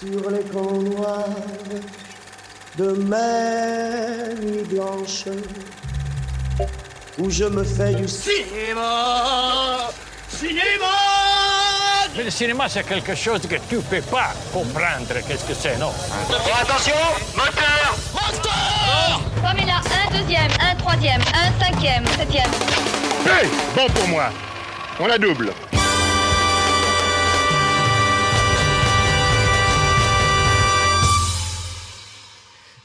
sur les camps noirs de mes nuits blanches où je me fais du Cinéma Cinéma Mais le cinéma, c'est quelque chose que tu peux pas comprendre. Qu'est-ce que c'est, non? Attention Moteur Moteur Comme il a un deuxième, un troisième, un cinquième, septième. Hey Bon pour moi. On la double.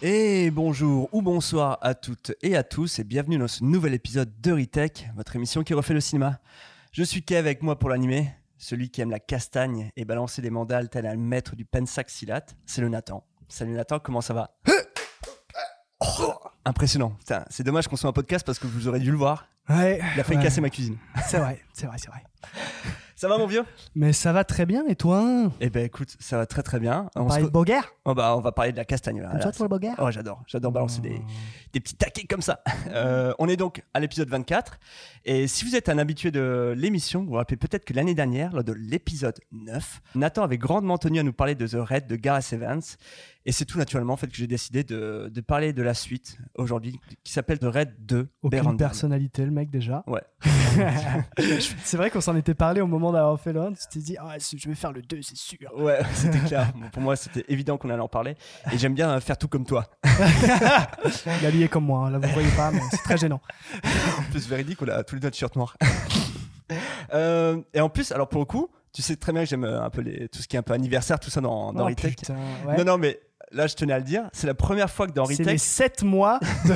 Et bonjour ou bonsoir à toutes et à tous et bienvenue dans ce nouvel épisode de Retech, votre émission qui refait le cinéma. Je suis Kev avec moi pour l'animer, celui qui aime la castagne et balancer des mandales tel un maître du pensac silate, c'est le Nathan. Salut Nathan, comment ça va? Oh, Impressionnant. C'est dommage qu'on soit un podcast parce que vous aurez dû le voir. Ouais. Il a failli ouais. casser ma cuisine. C'est vrai, c'est vrai, c'est vrai. Ça va mon vieux? Mais ça va très bien, et toi? Eh ben écoute, ça va très très bien. On On, parle se de Boguerre? Oh, bah, on va parler de la castagne. là. Ça, toi, le Boguerre? Oh, j'adore, j'adore balancer des, des petits taquets comme ça. Euh, on est donc à l'épisode 24. Et si vous êtes un habitué de l'émission, vous vous rappelez peut-être que l'année dernière, lors de l'épisode 9, Nathan avait grandement tenu à nous parler de The Red de Gareth Evans. Et c'est tout naturellement en fait, que j'ai décidé de, de parler de la suite aujourd'hui, qui s'appelle The Red 2. Aucune Berandal. personnalité, le mec, déjà. Ouais. c'est vrai qu'on s'en était parlé au moment d'avoir fait l'un. Tu t'es dit, ah, je vais faire le 2, c'est sûr. Ouais, c'était clair. Bon, pour moi, c'était évident qu'on allait en parler. Et j'aime bien euh, faire tout comme toi. Il est comme moi, hein. là, vous voyez pas, mais c'est très gênant. En plus, véridique, on a tous les deux de shirt noir. Euh, et en plus, alors pour le coup, tu sais très bien que j'aime euh, un peu les, tout ce qui est un peu anniversaire, tout ça dans, dans Oh, ouais. Non, non, mais là, je tenais à le dire. C'est la première fois que dans c'est les Retech, 7 mois de...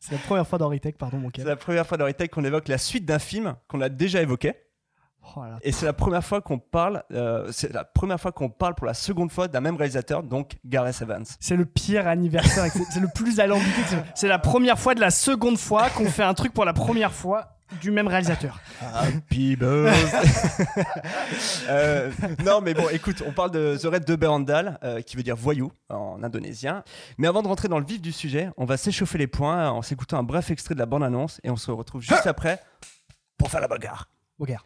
c'est la première fois dans Retech, pardon, mon c'est Kev. la première fois dans Retech qu'on évoque la suite d'un film qu'on a déjà évoqué. Oh là. Et c'est la première fois qu'on parle, euh, c'est la première fois qu'on parle pour la seconde fois d'un même réalisateur, donc Gareth Evans. C'est le pire anniversaire, c'est le plus alambiqué. c'est- la première fois de la seconde fois qu'on fait un truc pour la première fois du même réalisateur. Happy birthday. Euh, non, mais bon, écoute, on parle de The Red de Berandal, euh, qui veut dire voyou en indonésien. Mais avant de rentrer dans le vif du sujet, on va s'échauffer les points en s'écoutant un bref extrait de la bande-annonce et on se retrouve juste après pour faire la bagarre. Boguerre.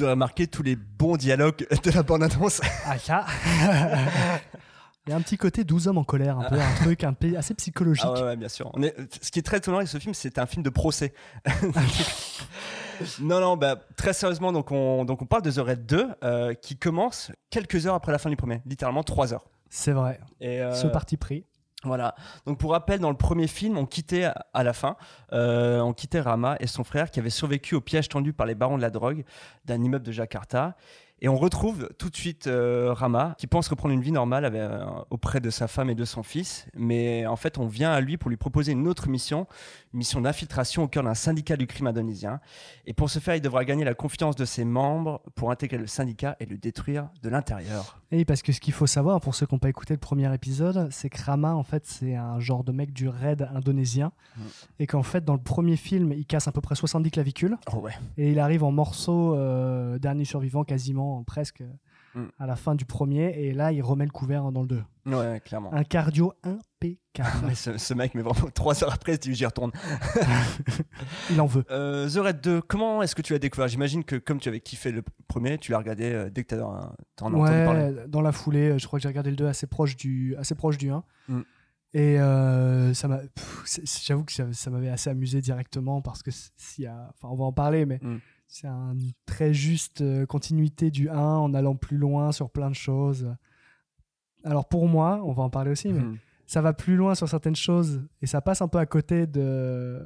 Vous aurez remarqué tous les bons dialogues de la bande-annonce. Ah, ça. Il y a un petit côté 12 hommes en colère, un peu, un truc un peu assez psychologique. Ah ouais, ouais, bien sûr. On est... Ce qui est très étonnant avec ce film, c'est un film de procès. non, non, bah, très sérieusement, donc on, donc on parle de The Red 2, euh, qui commence quelques heures après la fin du premier, littéralement trois heures. C'est vrai. Et, euh, Ce parti pris. Voilà. Donc pour rappel, dans le premier film, on quittait à- la fin, euh, on quittait Rama et son frère qui avait survécu au piège tendu par les barons de la drogue d'un immeuble de Jakarta. Et on retrouve tout de suite euh, Rama qui pense reprendre une vie normale euh, auprès de sa femme et de son fils. Mais en fait, on vient à lui pour lui proposer une autre mission, une mission d'infiltration au cœur d'un syndicat du crime indonésien. Et pour ce faire, il devra gagner la confiance de ses membres pour intégrer le syndicat et le détruire de l'intérieur. Et parce que ce qu'il faut savoir, pour ceux qui n'ont pas écouté le premier épisode, c'est que Rama, en fait, c'est un genre de mec du raid indonésien. Mm. Et qu'en fait, dans le premier film, il casse à peu près 70 clavicules. Oh ouais. Et il arrive en morceau euh, dernier survivant, quasiment presque Mm. à la fin du premier. Et là, il remet le couvert dans le 2. Ouais, clairement. Un cardio impeccable. Mais ce, ce mec, mais vraiment, trois heures après, j'y retourne. il en veut. Euh, The Red 2, comment est-ce que tu l'as découvert? J'imagine que comme tu avais kiffé le premier, tu l'as regardé euh, dès que tu en entendu parler. Ouais, dans la foulée, je crois que j'ai regardé le 2 assez proche du, assez proche du 1. Mm. Et euh, ça m'a, j'avoue que ça, ça m'avait assez amusé directement parce que s'il y a, enfin, on va en parler, mais Mm. c'est une très juste euh, continuité du 1 en allant plus loin sur plein de choses. Alors pour moi, on va en parler aussi, mais Mhm. Ça va plus loin sur certaines choses et ça passe un peu à côté de.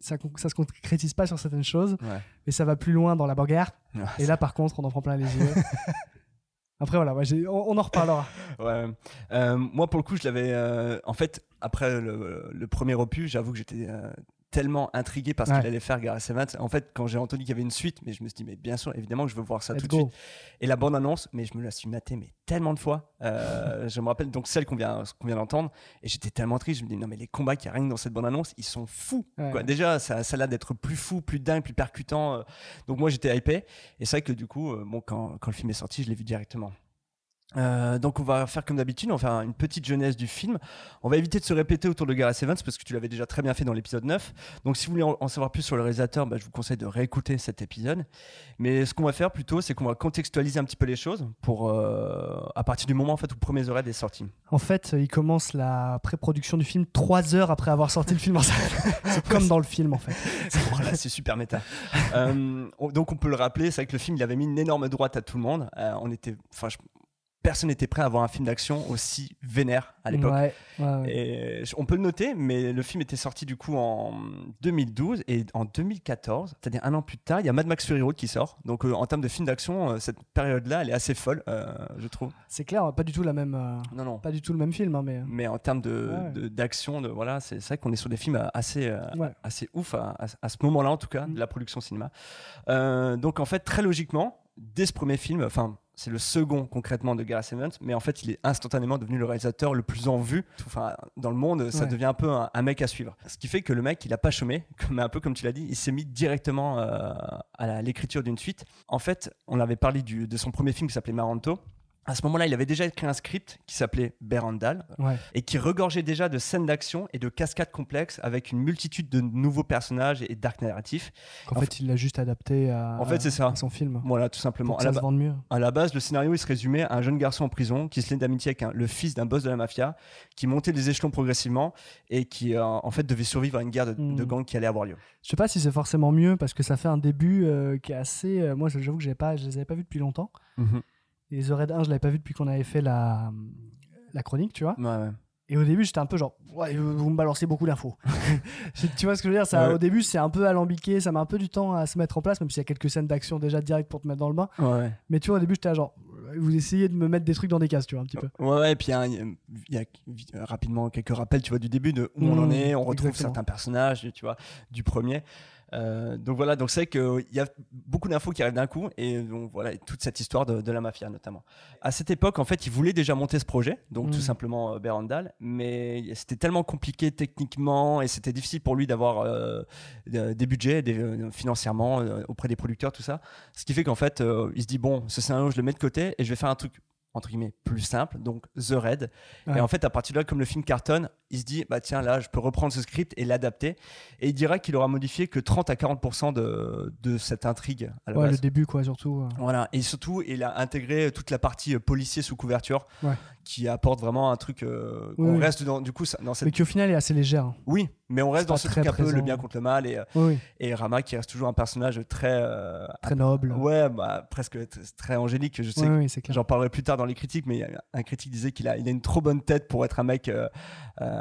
Ça, ça se concrétise pas sur certaines choses, Ouais. mais ça va plus loin dans la bagarre. Ouais, Et là, par contre, on en prend plein les yeux. Après, voilà, ouais, on, on en reparlera. Ouais. Euh, moi, pour le coup, je l'avais. euh, en fait, après le, le premier opus, j'avoue que j'étais euh, tellement intrigué par ce Ouais. qu'il allait faire Gareth Evans. En fait, quand j'ai entendu qu'il y avait une suite, mais je me suis dit, mais bien sûr, évidemment que je veux voir ça Let's tout de suite. Et la bande-annonce, mais je me la suis matée mais tellement de fois. Euh, je me rappelle donc celle qu'on vient, qu'on vient d'entendre, et j'étais tellement triste. Je me dis, non, mais les combats qui que dans cette bande-annonce, ils sont fous. Ouais. quoi. Déjà, ça, ça a l'air d'être plus fou, plus dingue, plus percutant. euh. Donc moi, j'étais hypé. Et c'est vrai que du coup, euh, bon, quand, quand le film est sorti, je l'ai vu directement. Euh, donc on va faire comme d'habitude, on va faire une petite jeunesse du film. On va éviter de se répéter autour de Gareth Evans parce que tu l'avais déjà très bien fait dans l'épisode 9. Donc si vous voulez en, savoir plus sur le réalisateur, bah, je vous conseille de réécouter cet épisode. Mais ce qu'on va faire plutôt, c'est qu'on va contextualiser un petit peu les choses pour euh, à partir du moment en fait où premier The Raid est sorti. En fait, il commence la pré-production du film trois heures après avoir sorti le film en salle. C'est comme dans le film, en fait. Voilà, c'est super méta. Euh, on- donc on peut le rappeler, c'est vrai que le film il avait mis une énorme droite à tout le monde. Euh, on était, enfin, personne n'était prêt à voir un film d'action aussi vénère à l'époque. Ouais, ouais, ouais. Et je- on peut le noter, mais le film était sorti du coup en 2012 et en 2014, c'est-à-dire un an plus tard, il y a Mad Max Fury Road qui sort. Donc euh, en termes de film d'action, euh, cette période-là, elle est assez folle, euh, je trouve. C'est clair, pas du tout la même, Non, non. pas du tout le même film, hein, mais. Mais en termes de, Ouais. de- d'action, de, voilà, c'est vrai qu'on est sur des films assez, ouf à, à- à ce moment-là, en tout cas, Mm. de la production cinéma. Donc en fait, très logiquement, dès ce premier film, enfin, c'est le second concrètement de Gareth Evans, mais en fait, il est instantanément devenu le réalisateur le plus en vue. Enfin, dans le monde, ça Ouais. devient un peu un, un mec à suivre. Ce qui fait que le mec, il a pas chômé, mais un peu comme tu l'as dit, il s'est mis directement euh, à l'écriture d'une suite. En fait, on avait parlé du- de son premier film qui s'appelait Maranto. À ce moment-là, il avait déjà écrit un script qui s'appelait Berandal, Ouais. et qui regorgeait déjà de scènes d'action et de cascades complexes avec une multitude de nouveaux personnages et d'arcs narratifs. En En fait, il l'a juste adapté à, En fait, c'est ça. à son film. Voilà, tout simplement. Pour À la, se mieux. à la base, le scénario il se résumait à un jeune garçon en prison qui se liait d'amitié avec un- le fils d'un boss de la mafia, qui montait les échelons progressivement et qui euh, en fait devait survivre à une guerre de, Mm. de gangs qui allait avoir lieu. Je sais pas si c'est forcément mieux parce que ça fait un début euh, qui est assez. euh, moi, j'avoue que j'ai pas, je les avais pas vus depuis longtemps. Et The Raid 1, je l'avais pas vu depuis qu'on avait fait la, la chronique, tu vois. Ouais, ouais. Et au début, j'étais un peu genre, ouais, vous me balancez beaucoup d'infos. Tu vois ce que je veux dire? Ça, Ouais. Au début, c'est un peu alambiqué, ça met un peu du temps à se mettre en place, même s'il y a quelques scènes d'action déjà direct pour te mettre dans le bain. Ouais. Mais tu vois, au début, j'étais genre, vous essayez de me mettre des trucs dans des cases, tu vois, un petit peu. Ouais, ouais, et puis il y a, il y a- y a rapidement quelques rappels, tu vois, du début de où on en Mm, est, on retrouve exactement. certains personnages, tu vois, du premier. Euh, donc voilà, donc c'est qu'il y a beaucoup d'infos qui arrivent d'un coup, et donc voilà, et toute cette histoire de, de la mafia notamment. À cette époque, en fait, il voulait déjà monter ce projet, donc Mm. tout simplement euh, Berandal, mais c'était tellement compliqué techniquement, et c'était difficile pour lui d'avoir euh, de- des budgets des, euh, financièrement auprès des producteurs, tout ça. Ce qui fait qu'en fait, il se dit, bon, ce scénario, je le mets de côté, et je vais faire un truc entre guillemets plus simple, donc The. Ouais. Et en fait, à partir de là, comme le film cartonne, il se dit, bah tiens, là, je peux reprendre ce script et l'adapter. Et il dira qu'il aura modifié que 30 à 40% de, de cette intrigue à la Ouais, base. le début, quoi, surtout. euh. Voilà, et surtout, il a intégré toute la partie euh, policier sous couverture, Ouais. qui apporte vraiment un truc. euh, Oui, on oui. reste dans, du coup, ça- dans cette. Mais qui au final est assez légère. hein. Oui, mais on reste dans ce truc un peu le bien contre le mal et, Oui, et Rama qui reste toujours un personnage très. euh, Très noble. ouais, bah, presque très angélique. Je sais. J'en parlerai plus tard dans les critiques, mais un critique disait qu'il a, il a une trop bonne tête pour être un mec euh,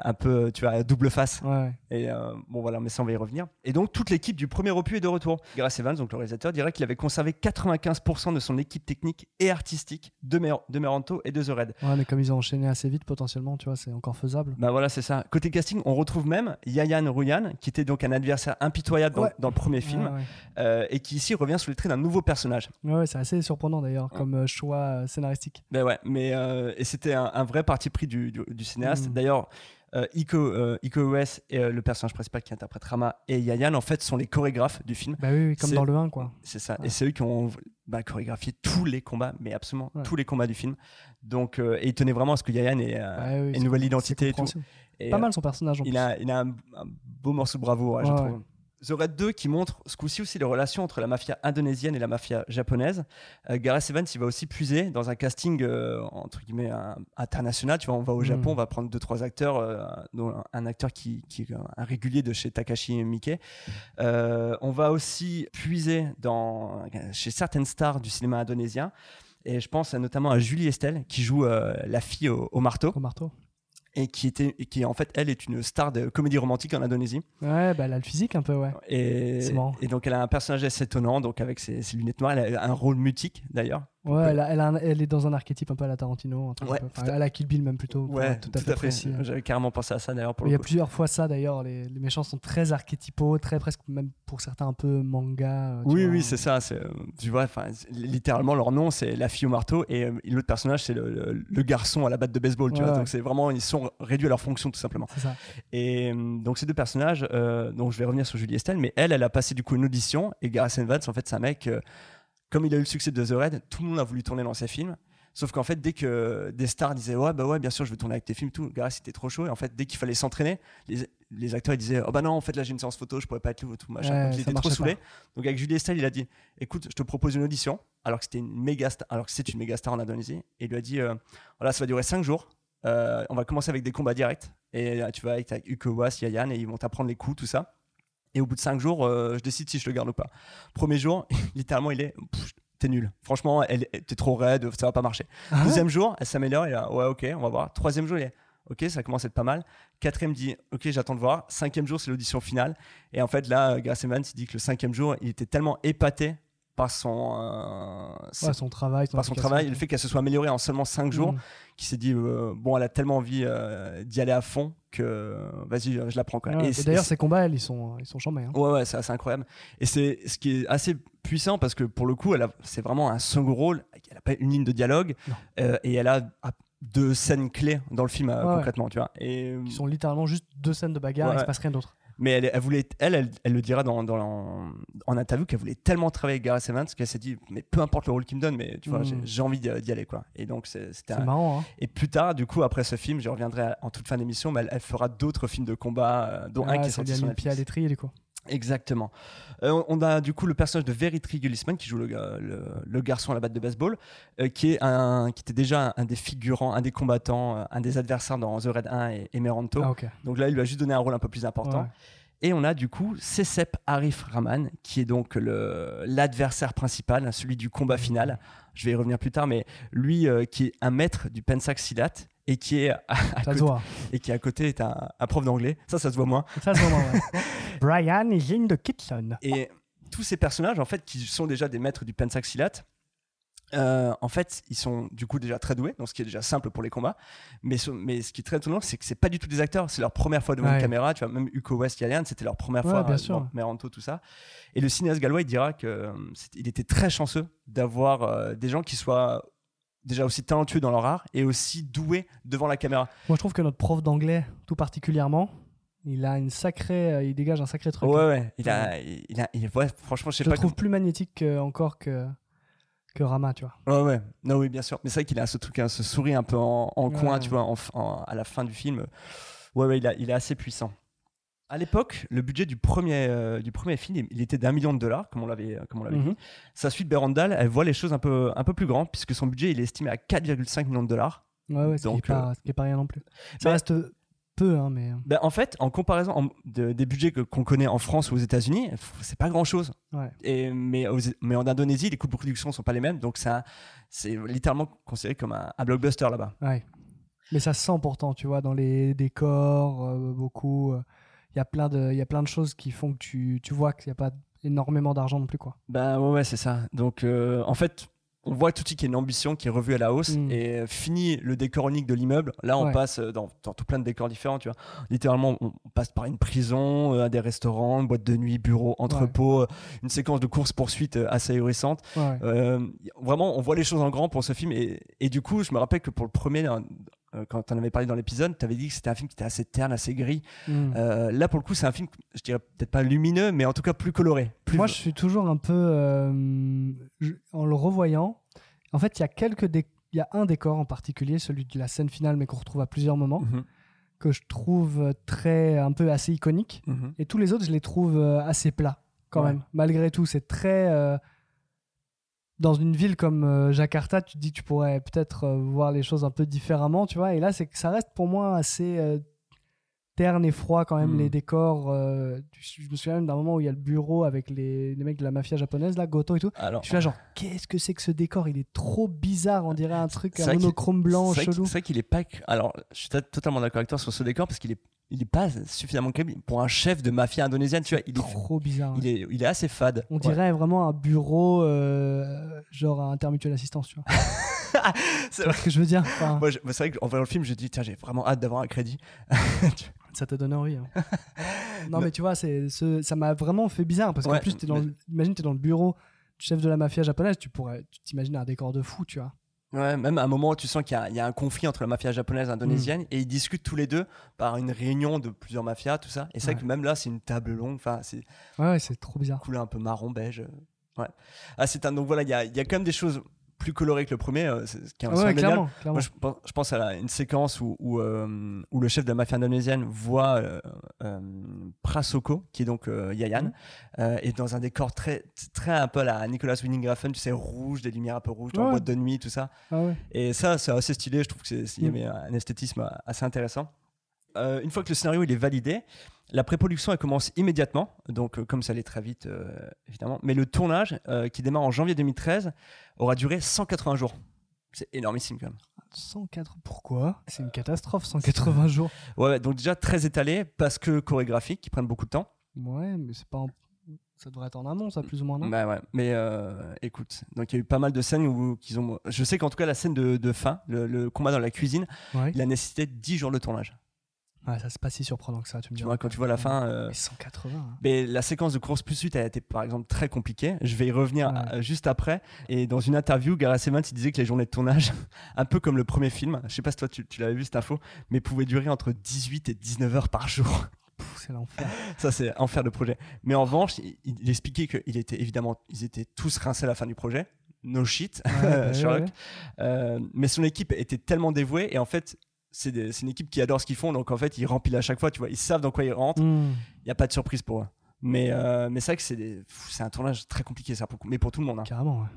un peu, tu vois, à double face. Ouais. Et euh, bon, voilà, mais ça, on va y revenir. Et donc, toute l'équipe du premier opus est de retour. Gareth Evans, donc le réalisateur, dirait qu'il avait conservé 95% de son équipe technique et artistique de, Mer de Meranto et de The Raid. Ouais, mais comme ils ont enchaîné assez vite, potentiellement, tu vois, c'est encore faisable. Bah voilà, c'est ça. Côté casting, on retrouve même Yayan Ruyan, qui était donc un adversaire impitoyable dans, Ouais. dans le premier film, Ouais, euh, et qui ici revient sous les traits d'un nouveau personnage. Ouais, ouais, c'est assez surprenant d'ailleurs comme euh, choix scénaristique. Ben ouais, mais euh, et c'était un, un vrai parti pris du, du- du cinéaste. Mm. D'ailleurs, Iko, euh, Iko Uwais et euh, le personnage principal qui interprète Rama et Yayan, en fait, sont les chorégraphes du film. Bah oui, oui, comme dans le 1, quoi. C'est ça. Ouais. Et c'est eux qui ont bah, chorégraphié tous les combats, mais absolument Ouais. tous les combats du film. Donc, euh, et ils tenaient vraiment à ce que Yayan ait, euh, Ouais, oui, ait c'est une nouvelle identité c'est et tout. compréhensible. Et, Pas euh, mal son personnage en il plus. a, il a un, un beau morceau de bravoure, ouais, je trouve. The Raid 2 qui montre ce coup-ci aussi les relations entre la mafia indonésienne et la mafia japonaise. Euh, Gareth Evans, il va aussi puiser dans un casting euh, entre guillemets un- international. Tu vois, on va au Mm. Japon, on va prendre deux trois acteurs, euh, dont un- acteur qui, qui est un régulier de chez Takashi Miike. On va aussi puiser dans chez certaines stars du cinéma indonésien. Et je pense notamment à Julie Estelle qui joue la fille au, au marteau Au marteau. Et qui était et qui en fait elle est une star de comédie romantique en Indonésie. Ouais, bah elle a le physique un peu, ouais. Et, et donc elle a un personnage assez étonnant, donc avec ses, ses lunettes noires, elle a un rôle mutique d'ailleurs. Ouais, elle, a- elle, a un- elle est dans un archétype un peu à la Tarantino. un truc un Ouais, peu- enfin, tout à- la Kill Bill même plutôt. Ouais, tout à fait précis. hein. J'avais carrément pensé à ça d'ailleurs Il y a plusieurs fois ça d'ailleurs. Les, les méchants sont très archétypaux, très presque même pour certains un peu manga. euh, Oui, vois. oui, c'est ça. euh, Tu vois, littéralement, leur nom, c'est la fille au marteau et euh, l'autre personnage, c'est le, le- le garçon à la batte de baseball. Tu Ouais, vois, ouais. donc c'est vraiment, ils sont réduits à leur fonction tout simplement. C'est ça. Et euh, donc ces deux personnages, euh, donc je vais revenir sur Julie Estelle, mais elle, elle a passé du coup une audition et Gareth Evans, en fait, c'est un mec, euh, comme il a eu le succès de The Red, tout le monde a voulu tourner dans ses films. Sauf qu'en fait, dès que des stars disaient ouais bah ouais bien sûr je veux tourner avec tes films tout, Gareth c'était trop chaud et en fait dès qu'il fallait s'entraîner, les, les acteurs ils disaient oh bah non en fait là j'ai une séance photo je pourrais pas être là tout machin. Ouais, Donc, il ça était trop saoulé. Donc avec Julie Estelle il a dit écoute je te propose une audition alors que c'était une méga star, alors que c'est une méga star en Indonésie et il lui a dit euh, voilà ça va durer 5 jours euh, on va commencer avec des combats directs. Et euh, tu vas avec, avec Uko Was, Yayan, et ils vont t'apprendre les coups, tout ça. Et au bout de 5 jours, euh, je décide si je le garde ou pas. Premier jour, littéralement, il est. T'es nul. Franchement, elle, t'es trop raide, ça va pas marcher. Ah, Deuxième jour, elle s'améliore, il est là, ouais, ok, on va voir. Troisième jour, il est. Ok, ça commence à être pas mal. Quatrième dit, ok, j'attends de voir. Cinquième jour, c'est l'audition finale. Et en fait, là, Grace Evans, il dit que le cinquième jour, il était tellement épaté par son, euh, Ouais, son travail. par son travail, le fait qu'elle se soit améliorée en seulement 5 jours, Mm. qui s'est dit euh, bon elle a tellement envie euh, d'y aller à fond que vas-y je la prends quoi. Ouais, Et D'ailleurs, ces combats, elles, ils sont, ils sont chambés. hein. ouais ouais c'est assez incroyable et c'est ce qui est assez puissant parce que pour le coup elle a- c'est vraiment un second rôle elle a pas une ligne de dialogue et elle a deux scènes clés dans le film Ouais, concrètement tu vois et Qui sont littéralement juste deux scènes de bagarre, il se passe rien d'autre. Mais elle, elle voulait elle, elle elle le dira dans, dans en, en interview qu'elle voulait tellement travailler avec Gareth Evans qu'elle s'est dit mais peu importe le rôle qu'il me donne mais tu vois j'ai- j'ai envie d'y aller quoi et donc c'est- c'était un- marrant. Hein. Et plus tard, du coup, après ce film, je reviendrai en toute fin d'émission, mais elle, fera d'autres films de combat, euh, dont un Ouais, qui est sorti sur pied à l'étrier, du coup. Exactement. Euh, on a du coup le personnage de Veritri Gullisman qui joue le, ga- le- le garçon à la batte de baseball, euh, qui, est un, qui était déjà un, un des figurants, un des combattants, euh, un des adversaires dans The Red 1 et, et Meranto. Ah. Donc là, il lui a juste donné un rôle un peu plus important. Ouais. Et on a du coup Cecep Arif Rahman, qui est donc l'adversaire principal, celui du combat final. Je vais y revenir plus tard, mais lui euh, qui est un maître du Pensac Silat et qui est à, à Ça se côté, et qui à côté est un, un prof d'anglais. Ça, ça se voit moins. Ça se voit, ouais. Brian is in the kitchen. Et tous ces personnages, en fait, qui sont déjà des maîtres du Pensac Silat, euh, en fait, ils sont du coup déjà très doués, donc ce qui est déjà simple pour les combats. Mais, ce- mais ce qui est très étonnant, c'est que c'est pas du tout des acteurs, c'est leur première fois devant Ouais. une caméra. Tu vois, même Uko West, Yalian, c'était leur première Ouais, fois. bien euh, sûr. devant Meranto, tout ça. Et le cinéaste gallois, il dira que euh, il était très chanceux d'avoir euh, des gens qui soient déjà aussi talentueux dans leur art et aussi doués devant la caméra. Moi, je trouve que notre prof d'anglais, tout particulièrement, il a une sacrée, euh, il dégage un sacré truc. Ouais, ouais. Il a, il a, il- ouais, franchement, je sais Je le pas. trouve plus magnétique que- encore que, que Rama, tu vois. Ouais, ouais. Non, oui, bien sûr. Mais c'est vrai qu'il a ce truc, hein, ce sourire un peu en, en Ouais. coin, tu vois, en, en- à la fin du film. Ouais, ouais, il, a- il est assez puissant. À l'époque, le budget du premier, euh, du premier film, il- était d'un million de dollars, comme on l'avait, comme on l'avait Mhm. dit. Sa suite, Berandal, elle voit les choses un peu, un peu plus grandes, puisque son budget, il est estimé à 4,5 millions de dollars. Ouais, ouais, ce, qui est pas, euh, ce qui est pas rien non plus. Ça mais- reste peu, hein, mais. Ben, en fait, en comparaison en- de- des budgets qu'on connaît en France ou aux États-Unis, c'est pas grand-chose. Ouais. Et, mais, aux- mais en Indonésie, les coûts de production sont pas les mêmes, donc c'est littéralement considéré comme un, un blockbuster là-bas. Ouais. Mais ça se sent pourtant, tu vois, dans les décors, euh, beaucoup. euh, Il y, a plein de- il y a plein de choses qui font que tu, tu vois qu'il n'y a pas énormément d'argent non plus, quoi. Ben ouais, ouais, c'est ça. Donc euh, en fait, on voit tout de suite qu'il y a une ambition qui est revue à la hausse Mm. et euh, fini le décor unique de l'immeuble. Là, on Ouais. passe euh, dans, dans tout plein de décors différents, tu vois. Littéralement, on, passe par une prison, euh, des restaurants, une boîte de nuit, bureau, entrepôt, une séquence de course-poursuite assez ahurissante. Ouais. Euh, vraiment, on voit les choses en grand pour ce film. Et, et du coup, je me rappelle que pour le premier, quand tu en avais parlé dans l'épisode, tu avais dit que c'était un film qui était assez terne, assez gris. Mm. Euh, là, pour le coup, c'est un film, je dirais peut-être pas lumineux, mais en tout cas plus coloré. Plus Moi, je suis toujours un peu. euh, je- en le revoyant, en fait, il y a quelques. dé- Il y a un décor en particulier, celui de la scène finale, mais qu'on retrouve à plusieurs moments, Mhm, que je trouve très. un peu assez iconique. mhm. Et tous les autres, je les trouve euh, assez plats, quand Ouais. même. Malgré tout, c'est très. euh, Dans une ville comme euh, Jakarta, tu te dis que tu pourrais peut-être euh, voir les choses un peu différemment, tu vois. Et là, c'est que ça reste pour moi assez. Terne et froid quand même les décors. euh, je me souviens même d'un moment où il y a le bureau avec les, les mecs de la mafia japonaise, là, Goto et tout. Alors, Je suis là genre, qu'est-ce que c'est que ce décor? Il est trop bizarre, on dirait un truc, un vrai monochrome blanc vrai chelou. c'est vrai qu'il est pas. Alors, je suis to- totalement d'accord avec toi sur ce décor parce qu'il est, il est pas suffisamment crédible pour un chef de mafia indonésienne. Tu vois, il est, Trop bizarre. il est, il est assez fade. On Ouais. dirait vraiment un bureau, euh, genre un intermutuel assistance, tu vois. C'est vois ce que je veux dire? Enfin, Moi, c'est vrai qu'en voyant le film, je dis tiens, j'ai vraiment hâte d'avoir un crédit. Ça te donne envie. hein. non, mais tu vois, c'est, ce- ça m'a vraiment fait bizarre parce qu'en Ouais, plus, t'es dans, mais- le- imagine, t'es dans le bureau du chef de la mafia japonaise, tu pourrais, tu t'imagines un décor de fou, tu vois. Ouais, même à un moment, tu sens qu'il y a, il y a un conflit entre la mafia japonaise et Mm. indonésienne et ils discutent tous les deux par une réunion de plusieurs mafias, tout ça. Et c'est vrai Ouais. que même là, c'est une table longue. Enfin, c'est Ouais, ouais, c'est trop bizarre. couleur un peu marron beige. Ouais. Ah, c'est un donc voilà, il y a, il y a quand même des choses plus colorées que le premier, euh, c'est- ce qui est Ouais, clairement, clairement. Moi, je, pense- je pense à la- une séquence où, où, euh, où le chef de la mafia indonésienne voit euh, euh, Prasoko, qui est donc euh, Yayan, euh, et dans un décor très, très un peu à la Nicolas Winding Refn, tu sais, rouge, des lumières un peu rouges, dans Ouais. boîte de nuit, tout ça. Ah ouais. Et ça, c'est assez stylé. Je trouve qu'il y Mm. avait un esthétisme assez intéressant. Euh, une fois que le scénario il est validé, la pré-production elle commence immédiatement, donc euh, comme ça allait très vite euh, évidemment. Mais le tournage, euh, qui démarre en janvier 2013, aura duré 180 jours. C'est énormissime quand même. 104, pourquoi? C'est une catastrophe, 180 jours. Ouais, donc déjà très étalé parce que chorégraphique, qui prennent beaucoup de temps. Ouais, mais c'est pas. en- Ça devrait être en amont, ça, plus ou moins, non? Bah ouais, mais euh, écoute, donc il y a eu pas mal de scènes où qu'ils ont. Je sais qu'en tout cas la scène de, de fin, le, le combat dans la cuisine, Ouais. il a nécessité 10 jours de tournage. Ouais, ça c'est pas si surprenant que ça, tu me Tu dis. vois, quand tu vois la fin. euh, Mais 180. hein. Mais la séquence de course plus suite a été par exemple très compliquée. Je vais y revenir Ouais. euh, juste après. Et dans une interview, Gareth Evans il disait que les journées de tournage, un peu comme le premier film, je sais pas si toi tu, tu l'avais vu cette info, mais pouvaient durer entre 18 et 19 heures par jour. C'est l'enfer. Ça c'est enfer de projet. Mais en revanche, il, il expliquait qu'il était évidemment, ils étaient tous rincés à la fin du projet. No shit, ouais, Sherlock. ouais. Euh, mais son équipe était tellement dévouée et en fait. C'est une équipe qui adore ce qu'ils font, donc en fait ils remplissent à chaque fois, tu vois, ils savent dans quoi ils rentrent, Hmm. il n'y a pas de surprise pour eux. Mais, euh, mais c'est vrai que c'est un tournage très compliqué, ça, pour- mais pour tout le monde. hein. Carrément, ouais.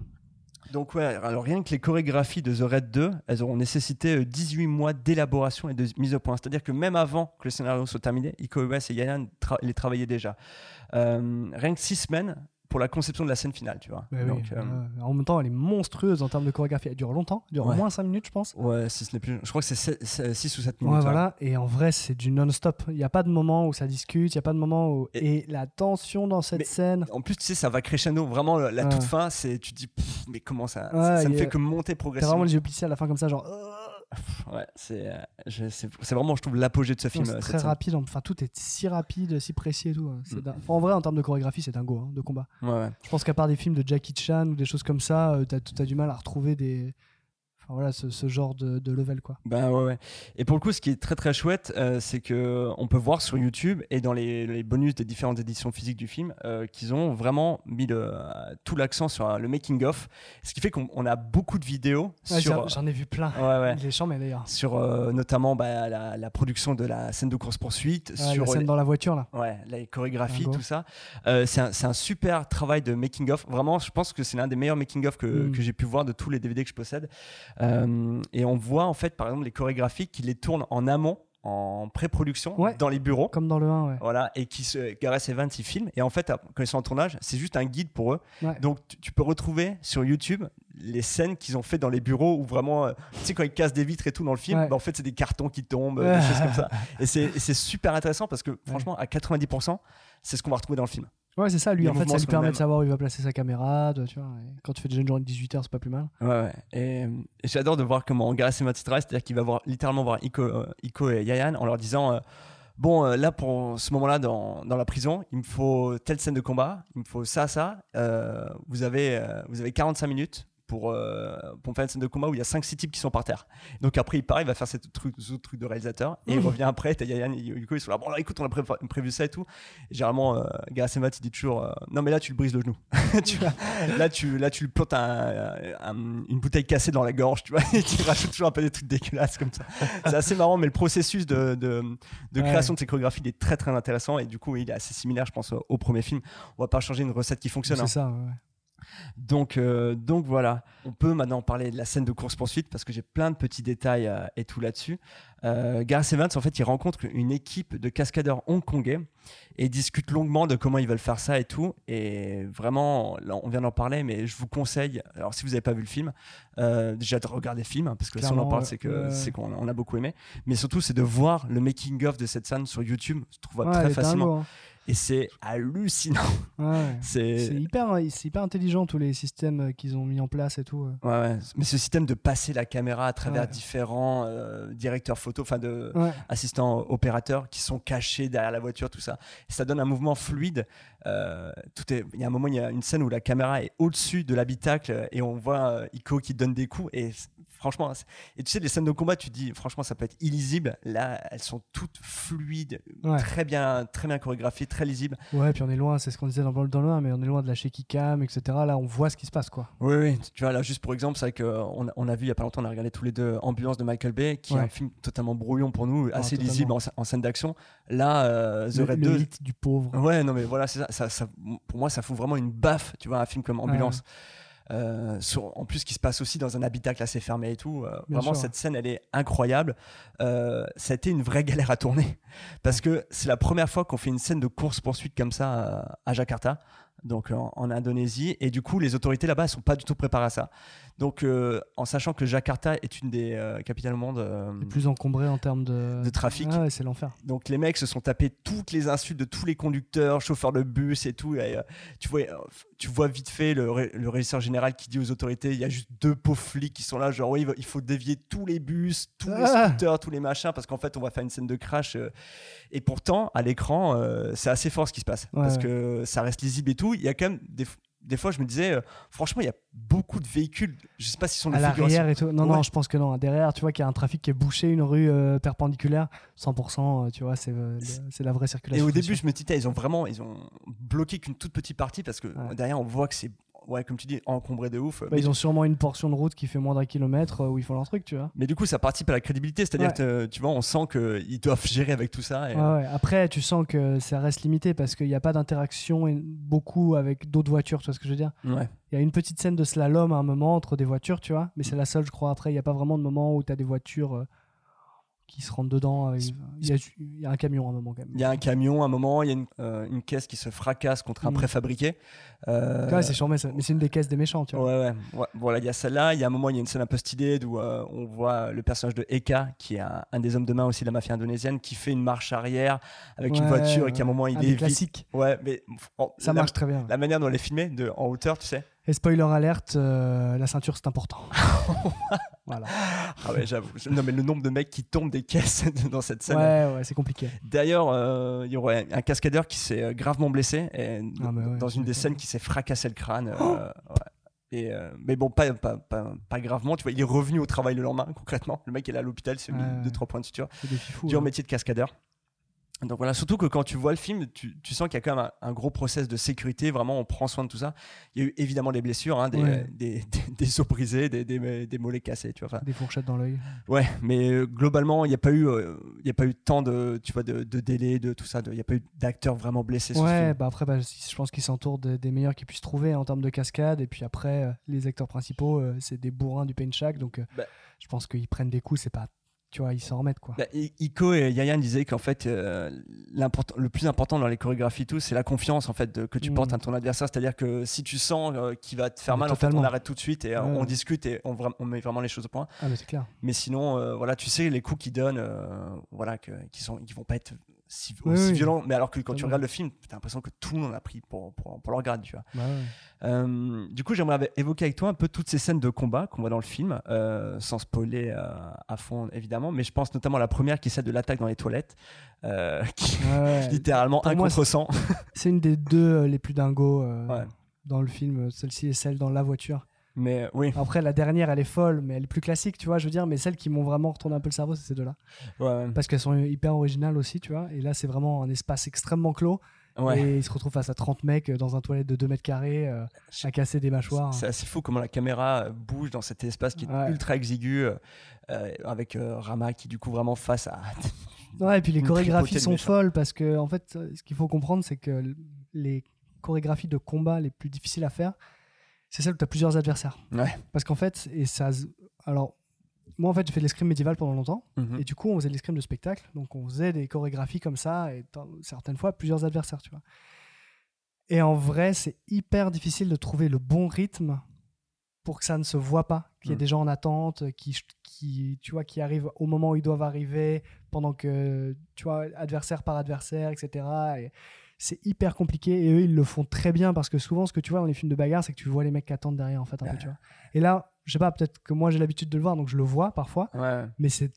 Donc, ouais, alors rien que les chorégraphies de The Red 2, elles auront nécessité euh, 18 mois d'élaboration et de mise au point. C'est-à-dire que même avant que le scénario soit terminé, Iko Uwais et Yayan tra- les travaillaient déjà. Euh, rien que 6 semaines pour la conception de la scène finale, tu vois. Oui, euh, ouais. En même temps, elle est monstrueuse en termes de chorégraphie. Elle dure longtemps, elle dure au Ouais. moins 5 minutes, je pense. ouais, si ce n'est plus. Je crois que c'est 6 ou 7 minutes. Ouais, voilà. Et en vrai, c'est du non-stop. Il n'y a pas de moment où ça discute, il n'y a pas de moment où. Et- Et, la tension dans cette Mais- scène. En plus, tu sais, ça va crescendo. Vraiment, la toute fin, c'est, tu te dis, mais comment ça Ça, ne fait que monter progressivement. vraiment les yeux plissés à la fin comme ça, genre. Ouais, c'est, euh, je- c'est, c'est vraiment, je trouve, l'apogée de ce film. c'est euh, très rapide. Enfin, tout est si rapide, si précis et tout. hein. C'est Mm. Enfin, en vrai, en termes de chorégraphie, c'est dingo hein, de combat. Ouais, ouais. Je pense qu'à part des films de Jackie Chan ou des choses comme ça, euh, t'as as du mal à retrouver des. Enfin voilà, ce, ce genre de, de level quoi. Ben ouais, ouais. Et pour le coup, ce qui est très très chouette, euh, c'est que on peut voir sur YouTube et dans les, les bonus des différentes éditions physiques du film euh, qu'ils ont vraiment mis le, tout l'accent sur euh, le making of, ce qui fait qu'on on a beaucoup de vidéos Ouais, sur, j'en- ai vu plein. ouais, ouais, mais d'ailleurs. sur euh, notamment bah, la, la production de la scène de course poursuite, sur la scène les- dans la voiture là. Ouais, les chorégraphies, tout ça. Euh, c'est un, un super travail de making-of. Vraiment, je pense que c'est l'un des meilleurs making-of que, Mm. que j'ai pu voir de tous les DVD que je possède. Euh, et on voit, en fait, par exemple, les chorégraphies qui les tournent en amont, en pré-production, Ouais. dans les bureaux. Comme dans le 1, ouais. Voilà, et qui se. Evans, il filme. Et en fait, quand ils sont en tournage, c'est juste un guide pour eux. Ouais. Donc, tu, tu peux retrouver sur YouTube les scènes qu'ils ont fait dans les bureaux où vraiment, euh, tu sais, quand ils cassent des vitres et tout dans le film, bah, en fait, c'est des cartons qui tombent, des choses comme ça. Et c'est super intéressant parce que, franchement, à 90%, c'est ce qu'on va retrouver dans le film. Ouais, c'est ça, lui, Les en fait, ça lui permet de savoir où il va placer sa caméra, de- tu vois. et quand tu fais déjà une journée de 18h, c'est pas plus mal. Ouais, ouais. Et, et j'adore de voir comment Gareth Evans travaille, c'est-à-dire qu'il va voir, littéralement voir Iko, euh, Iko et Yayan en leur disant euh, Bon, euh, là, pour ce moment-là, dans, dans la prison, il me faut telle scène de combat, il me faut ça, ça. Euh, vous, avez, vous avez 45 minutes. Pour, euh, pour faire une scène de combat où il y a 5-6 types qui sont par terre. Donc après, il part, il va faire ces trucs, autres trucs de réalisateur et il revient après. T'as Yayan et Yuko, ils sont là. Bon, là, écoute, on a prévu, prévu ça et tout. Et généralement, euh, Gareth Evans, il dit toujours euh, Non, mais là, tu le brises le genou. tu vois, là, tu, là, tu lui plantes un- un- une bouteille cassée dans la gorge, tu vois. Et tu rajoutes toujours un peu des trucs dégueulasses comme ça. C'est assez marrant, mais le processus de, de, de Ouais. création de ces chorégraphies, il est très très intéressant. Et du coup, il est assez similaire, je pense, au, premier film. On va pas changer une recette qui fonctionne. C'est hein. ça, ouais. Donc, euh, donc voilà, on peut maintenant parler de la scène de course-poursuite parce que j'ai plein de petits détails euh, et tout là-dessus. Euh, Gareth Evans, en fait, il rencontre une équipe de cascadeurs hongkongais et discute longuement de comment ils veulent faire ça et tout. Et vraiment, on vient d'en parler, mais je vous conseille, alors si vous n'avez pas vu le film, euh, déjà de regarder le film, hein, parce que si on en parle, c'est que Ouais. c'est qu'on on a beaucoup aimé. Mais surtout, c'est de voir le making-of de cette scène sur YouTube. Je trouve Ouais, très facilement. hein. Et c'est hallucinant. Ouais. C'est hyper, c'est hyper intelligent tous les systèmes euh, qu'ils ont mis en place et tout. euh. Ouais, ouais. Mais ce système de passer la caméra à travers différents euh, directeurs photo, enfin de assistants opérateurs qui sont cachés derrière la voiture, tout ça. Ça donne un mouvement fluide. Euh, tout est. Il y a un moment, il y a une scène où la caméra est au-dessus de l'habitacle et on voit euh, Ico qui donne des coups et franchement, et tu sais les scènes de combat, tu dis franchement ça peut être illisible. Là, elles sont toutes fluides, Ouais. très bien, très bien chorégraphiées, très lisibles. Ouais, puis on est loin, c'est ce qu'on disait dans le dans le 1, mais on est loin de la shaky cam, etc. Là, on voit ce qui se passe, quoi. Oui, oui. Tu vois, là, juste pour exemple, c'est vrai qu'on a, on a vu il y a pas longtemps, on a regardé tous les deux Ambulance de Michael Bay, qui est un film totalement brouillon pour nous, assez totalement. lisible en, sc- en scène d'action. Là, euh, The Le, Red le 2. hit du pauvre. Ouais, non, mais voilà, ça, ça- Pour moi, ça fout vraiment une baffe, tu vois, un film comme Ambulance. Euh, sur- en plus, qui se passe aussi dans un habitacle assez fermé et tout. Euh, vraiment, sûr. cette scène, elle est incroyable. Euh, ça a été une vraie galère à tourner parce que c'est la première fois qu'on fait une scène de course-poursuite comme ça euh, à Jakarta, donc en, en Indonésie. Et du coup, les autorités là-bas, elles sont pas du tout préparées à ça. Donc, euh, en sachant que Jakarta est une des euh, capitales au monde euh, Le plus encombré en termes de, de trafic, Ah ouais, c'est l'enfer. donc les mecs se sont tapés toutes les insultes de tous les conducteurs, chauffeurs de bus et tout. Et, euh, tu, vois, tu vois vite fait le, ré- le régisseur général qui dit aux autorités, il y a juste deux pauvres flics qui sont là, genre oui, il faut dévier tous les bus, tous les Ah. scooters, tous les machins, parce qu'en fait on va faire une scène de crash. et pourtant, à l'écran, c'est assez fort ce qui se passe, Ouais, parce ouais. que ça reste lisible et tout. Il y a quand même des... fois, je me disais, euh, franchement, il y a beaucoup de véhicules. Je sais pas s'ils sont À l'arrière et tout. Non, Ouais. non, je pense que non. Derrière, tu vois qu'il y a un trafic qui est bouché, une rue euh, perpendiculaire, 100%, euh, tu vois, c'est euh, la vraie Et circulation. au c'est début, je me disais, ils ont vraiment, ils ont bloqué qu'une toute petite partie parce que Ouais. derrière, on voit que c'est, ouais, comme tu dis, encombré de ouf. Bah, mais, ils ont sûrement une portion de route qui fait moins d'un kilomètre euh, où ils font leur truc, tu vois. mais du coup, ça participe à la crédibilité, c'est-à-dire Ouais. que tu vois, on sent qu'ils doivent gérer avec tout ça. Et, Ouais, ouais. Après, tu sens que ça reste limité parce qu'il n'y a pas d'interaction beaucoup avec d'autres voitures, tu vois ce que je veux dire? Il y a une petite scène de slalom à un moment entre des voitures, tu vois, mais c'est la seule, je crois. Après, il n'y a pas vraiment de moment où tu as des voitures euh, qui se rentrent dedans. avec- Il y, a, il y a un camion à un moment quand même. Il y a un camion, à un moment, il y a une, euh, une caisse qui se fracasse contre un Mhm. préfabriqué. Euh, Ouais, c'est charmé, mais c'est une des caisses des méchants, tu vois. Ouais, ouais, ouais. Voilà, il y a celle-là. Il y a un moment, il y a une scène un peu stylée où euh, on voit le personnage de Eka, qui est un, un des hommes de main aussi de la mafia indonésienne, qui fait une marche arrière avec une voiture et qui à un moment il Un est classiques. Ouais, mais oh, Ça la- marche très bien. La manière dont elle est filmée de, en hauteur, tu sais. Et spoiler alerte, euh, la ceinture c'est important. voilà. Ah ouais, j'avoue. Non, mais le nombre de mecs qui tombent des caisses dans cette scène. Ouais, ouais, c'est compliqué. D'ailleurs, euh, il y aurait un cascadeur qui s'est euh, gravement blessé et Ah, ouais, dans une des scènes qui s'est fracassé le crâne. euh, ouais. Et mais bon, pas, pas, pas, pas gravement. Tu vois, il est revenu au travail le lendemain, concrètement. Le mec, il est à l'hôpital, il s'est mis Ouais, deux, ouais. trois points de suture. C'est des fifous. Dur hein. métier de cascadeur. Donc voilà, surtout que quand tu vois le film, tu, tu sens qu'il y a quand même un, un gros process de sécurité. Vraiment, on prend soin de tout ça. Il y a eu évidemment des blessures, hein, des, Ouais. des, des, des os brisés, des, mollets cassés. Tu vois, Des fourchettes dans l'œil. Ouais, mais euh, globalement, il n'y a pas eu, euh, y a pas eu tant de, tu vois, de, de délai, de tout ça. Il n'y a pas eu d'acteurs vraiment blessés. sur ce Ouais, film. bah après, bah, je pense qu'ils s'entourent des, des meilleurs qu'ils puissent trouver en termes de cascade. Et puis après, euh, les acteurs principaux, euh, c'est des bourrins du paint shack. Donc Bah. je pense qu'ils prennent des coups, c'est pas. Tu vois, ils s'en remettent quoi. Bah, Iko et Yayan disaient qu'en fait, euh, le plus important dans les chorégraphies, tout, c'est la confiance en fait de- que tu Mm. portes à ton adversaire. C'est-à-dire que si tu sens euh, qu'il va te faire Mais mal, en fait, on arrête tout de suite et euh, Ouais, on discute et on, met vraiment les choses au point. Ah, mais c'est clair. Mais sinon, voilà, tu sais les coups qu'ils donnent, voilà, que, qui sont, qui vont pas être si, Oui, aussi oui. violents. Mais alors que quand tu Totalement. regardes le film, t'as l'impression que tout le monde a pris pour, pour, pour leur grade, tu vois. Bah. Euh, du coup, j'aimerais évoquer avec toi un peu toutes ces scènes de combat qu'on voit dans le film, euh, sans spoiler euh, à fond évidemment, mais je pense notamment à la première qui est celle de l'attaque dans les toilettes, qui Ouais, littéralement Pour un moi, contre 100. C'est une des deux les plus dingos Ouais. dans le film. Celle-ci et celle dans la voiture. Mais euh, oui, Après, la dernière, elle est folle, mais elle est plus classique, tu vois, je veux dire. Mais celles qui m'ont vraiment retourné un peu le cerveau, c'est ces deux-là. ouais. Parce qu'elles sont hyper originales aussi, tu vois. Et là, c'est vraiment un espace extrêmement clos. Ouais. Et ils se retrouvent face à 30 mecs euh, dans un toilette de 2 mètres carrés euh, à casser des mâchoires. C'est assez fou comment la caméra euh, bouge dans cet espace qui est Ouais. ultra exigu, euh, avec euh, Rama qui du coup vraiment face à. Ouais, et puis les chorégraphies sont folles parce que, en fait, ce qu'il faut comprendre, c'est que les chorégraphies de combat les plus difficiles à faire, c'est celle où tu as plusieurs adversaires. Ouais. Parce qu'en fait, et ça. Alors, moi, en fait, j'ai fait de l'escrime médiéval pendant longtemps. Mhm. Et du coup, on faisait de l'escrime de spectacle. Donc, on faisait des chorégraphies comme ça. Et certaines fois, plusieurs adversaires, tu vois. Et en vrai, c'est hyper difficile de trouver le bon rythme pour que ça ne se voit pas. Qu'il y ait Mhm. des gens en attente qui, qui, tu vois, qui arrivent au moment où ils doivent arriver, pendant que, tu vois, adversaire par adversaire, etc. Et c'est hyper compliqué. Et eux, ils le font très bien parce que souvent, ce que tu vois dans les films de bagarre, c'est que tu vois les mecs qui attendent derrière, en fait, un peu, Ouais. tu vois. Et là, je sais pas, peut-être que moi, j'ai l'habitude de le voir, donc je le vois parfois Ouais. mais c'est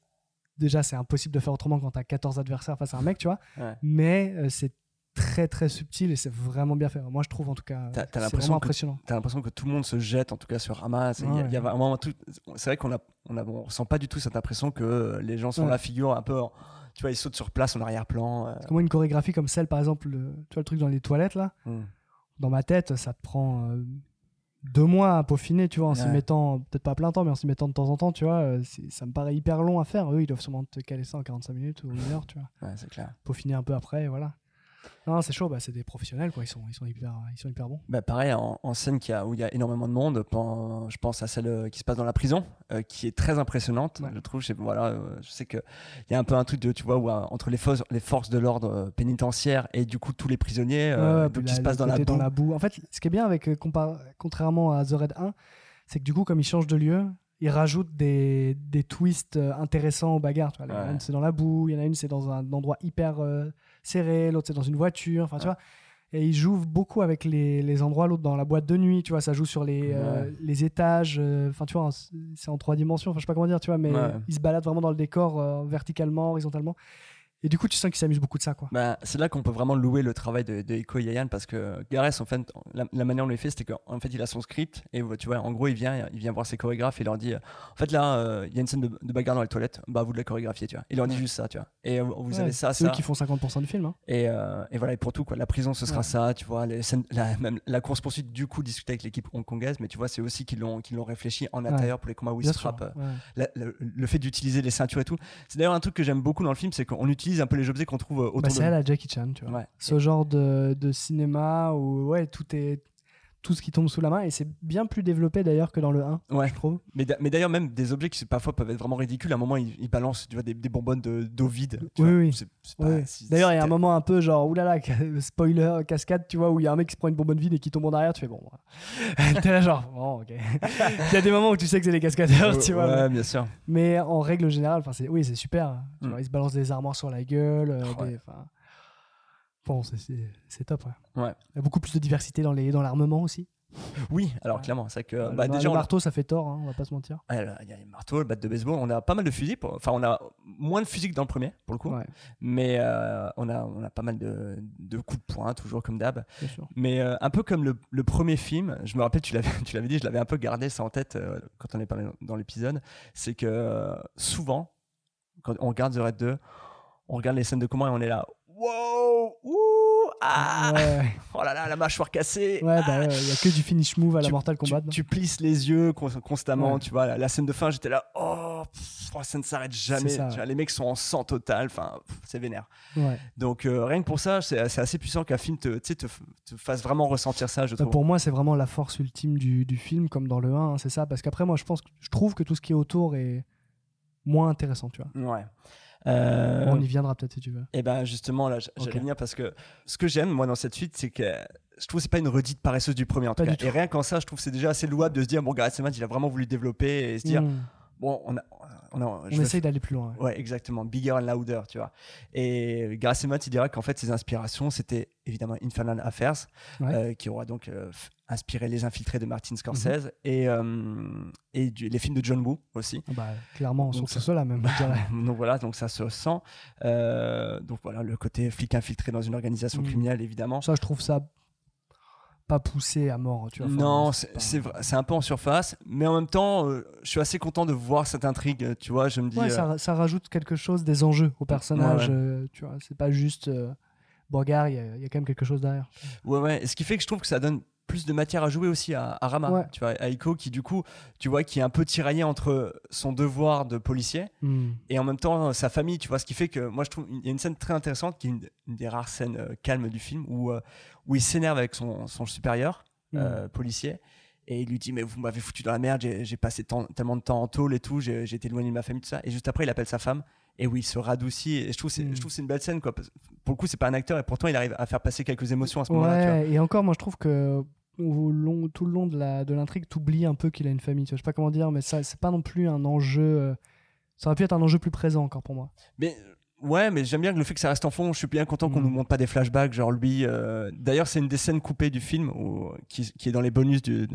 déjà c'est impossible de faire autrement quand t'as 14 adversaires face à un mec tu vois Ouais. mais euh, c'est très très subtil et c'est vraiment bien fait moi je trouve en tout cas T'as- t'as c'est vraiment impressionnant T'as l'impression que tout le monde se jette, en tout cas sur Ouais. truc. C'est vrai qu'on a, on a, on ressent pas du tout cette impression que les gens sont Ouais. la figure un peu. en- Tu vois, ils sautent sur place en arrière-plan. euh. Moi une chorégraphie comme celle par exemple le- tu vois le truc dans les toilettes là Mm. dans ma tête ça te prend euh, deux mois à peaufiner tu vois en s'y Ouais. mettant peut-être pas à plein temps mais en s'y mettant de temps en temps tu vois euh, ça me paraît hyper long à faire eux ils doivent sûrement te caler ça en 45 minutes ou une heure tu vois Ouais, c'est clair. peaufiner un peu après et voilà non c'est chaud bah, c'est des professionnels quoi ils sont, ils sont hyper ils sont hyper bons Bah pareil, en, en scène qui a, où il y a énormément de monde, je pense à celle euh, qui se passe dans la prison, euh, qui est très impressionnante, Ouais. je trouve. Je voilà, euh, je sais qu'il y a un peu un truc de, tu vois, où, euh, entre les, forces- les forces de l'ordre euh, pénitentiaire et du coup tous les prisonniers, euh, Ouais, donc qui se passe dans la, boue. boue. En fait, ce qui est bien avec, euh, contrairement à The Red 1, c'est que du coup, comme ils changent de lieu, ils rajoutent des, des twists euh, intéressants aux bagarres. Tu vois. Il y en a une, c'est dans la boue, il y en a une, c'est dans un endroit hyper euh, serré, l'autre, c'est dans une voiture. Enfin, tu vois. Et ils jouent beaucoup avec les, les endroits, l'autre dans la boîte de nuit, tu vois, ça joue sur les, euh, les étages, euh, enfin tu vois, c'est- en trois dimensions, enfin je sais pas comment dire, tu vois, mais ils se baladent vraiment dans le décor euh, verticalement, horizontalement. Et du coup, tu sens qu'ils s'amusent beaucoup de ça, quoi. Bah, c'est là qu'on peut vraiment louer le travail de, de Iko Yayan parce que Gareth, en fait, la, la manière dont il fait, c'était qu'en fait, il a son script et tu vois, en gros, il vient, il vient voir ses chorégraphes et il leur dit, euh, en fait, là, euh, il y a une scène de, de bagarre dans les toilettes, bah, vous de la chorégraphier, tu vois. Il leur dit Ouais. juste ça, tu vois. Et euh, vous Ouais, avez ça, c'est eux ça. qui font 50% du film. hein. Et, euh, et voilà, et pour tout, quoi. La prison, ce sera Ouais. ça, tu vois. Les scènes, la, même la course-poursuite, du coup, discuter avec l'équipe hongkongaise, mais tu vois, c'est aussi qu'ils l'ont, qu'ils l'ont réfléchi en intérieur pour les combats où ils se frappent. la- le, le fait d'utiliser les ceintures et tout. C'est d'ailleurs un truc que j'aime beaucoup dans le film, c'est qu'on utilise un peu les objets qu'on trouve euh, autour Bah, de c'est à la Jackie Chan, tu vois. Ouais. Ce genre de, de cinéma où ouais, tout est tout ce qui tombe sous la main et c'est bien plus développé d'ailleurs que dans le 1, Ouais. je trouve. Mais, d'a- mais d'ailleurs, même des objets qui parfois peuvent être vraiment ridicules, à un moment, ils, ils balancent tu vois, des, des bonbonnes de- d'eau vide. tu Oui, vois. oui. C'est- c'est pas- Ouais. si- D'ailleurs, il y a un moment un peu genre oulala, ca- spoiler, cascade, tu vois, où il y a un mec qui se prend une bonbonne vide et qui tombe en arrière, tu fais bon. T'es là genre, bon, ok. Il y a des moments où tu sais que c'est les cascadeurs, tu vois. Ouais, bien sûr. Mais en règle générale, enfin, c'est oui, c'est super. Tu Mm. ils se balancent des armoires sur la gueule. euh, des- Bon, c'est- top. Ouais. Ouais. Il y a beaucoup plus de diversité dans les dans l'armement aussi. Oui, alors Ouais. clairement, c'est que bah, le, déjà, le on marteau, ça fait tort, hein, on va pas se mentir. Ouais, il y a les marteaux, le bat de baseball, on a pas mal de fusils. pour- Enfin, on a moins de fusils que dans le premier, pour le coup. Ouais, Mais euh, on, a, on a pas mal de, de coups de poing, toujours comme d'hab. Mais euh, un peu comme le, le premier film, je me rappelle, tu l'avais, tu l'avais dit, je l'avais un peu gardé ça en tête euh, quand on est parlé dans l'épisode, c'est que souvent, quand on regarde The Red 2, on regarde les scènes de combat et on est là, wow, ouh, ah, Ouais, oh là là, la mâchoire cassée. ouais, ah. bah, il y a que du finish move à la Tu- Mortal Kombat. Tu, tu plisses les yeux con- constamment, Ouais. tu vois. La, la scène de fin, j'étais là, oh, pff, oh, ça ne s'arrête jamais. ça, vois, les mecs sont en sang total, enfin, c'est vénère. Donc euh, rien que pour ça, c'est assez puissant qu'un film te, fasse vraiment ressentir ça, je Bah, trouve. pour moi, c'est vraiment la force ultime du, du film, comme dans le 1, hein, c'est ça. Parce qu'après, moi, je pense, je trouve que tout ce qui est autour est moins intéressant, tu vois. Ouais. Euh, On y viendra peut-être si tu veux. Et ben justement là, j'allais Ok. venir parce que ce que j'aime moi dans cette suite, c'est que je trouve que c'est pas une redite paresseuse du premier en tout Pas cas. du Et rien qu'en ça, je trouve que c'est déjà assez louable de se dire bon, Gareth Evans, il a vraiment voulu développer et se dire Mm. Bon, on a, on a, On essaye d'aller plus loin. ouais. Ouais, exactement. Bigger and louder, tu vois. Et Gareth Evans, il dira qu'en fait, ses inspirations, c'était évidemment Infernal Affairs, Ouais. euh, qui aura donc euh, inspiré Les Infiltrés de Martin Scorsese Mhm. et, euh, et du- les films de John Woo aussi. Ah Bah, clairement, Donc sur ça- ce cela même, donc voilà, donc ça se sent. Donc voilà, le côté flic infiltré dans une organisation Mhm. criminelle, évidemment. Ça, je trouve ça pas poussé à mort. Tu vois. Non, c'est pas- c'est un peu en surface, mais en même temps, euh, je suis assez content de voir cette intrigue. Tu vois, je me dis. Ouais, euh, ça, ça rajoute quelque chose, des enjeux au personnage. Ouais, euh, tu vois, c'est pas juste. Euh, Borgard, il y, a- il y a quand même quelque chose derrière. Ouais, ouais. Ce qui fait que je trouve que ça donne plus de matière à jouer aussi à, à Rama. Ouais. Tu vois, à Iko qui, du coup, tu vois, qui est un peu tiraillé entre son devoir de policier Mm. et en même temps sa famille. Tu vois, ce qui fait que moi, je trouve il y a une scène très intéressante qui est une, une des rares scènes euh, calmes du film où, euh, où il s'énerve avec son, son supérieur Mm. euh, policier. Et il lui dit, mais vous m'avez foutu dans la merde, j'ai passé tant- tellement de temps en tôle et tout, j'ai j'ai été éloigné de ma famille, tout ça. Et juste après, il appelle sa femme. Et oui, il se radoucit. Et je trouve, c'est- je trouve que c'est une belle scène, quoi. Pour le coup, c'est pas un acteur, et pourtant, il arrive à faire passer quelques émotions à ce moment-là. et encore, moi je trouve que au long, tout le long de la de l'intrigue, t'oublies un peu qu'il a une famille. Tu vois, je sais pas comment dire, mais ça, c'est pas non plus un enjeu. euh, Ça aurait pu être un enjeu plus présent encore pour moi. Mais ouais, mais j'aime bien le fait que ça reste en fond. Je suis bien content qu'on Mm. nous montre pas des flashbacks, genre lui. euh, D'ailleurs, c'est une des scènes coupées du film où- qui, qui est dans les bonus du,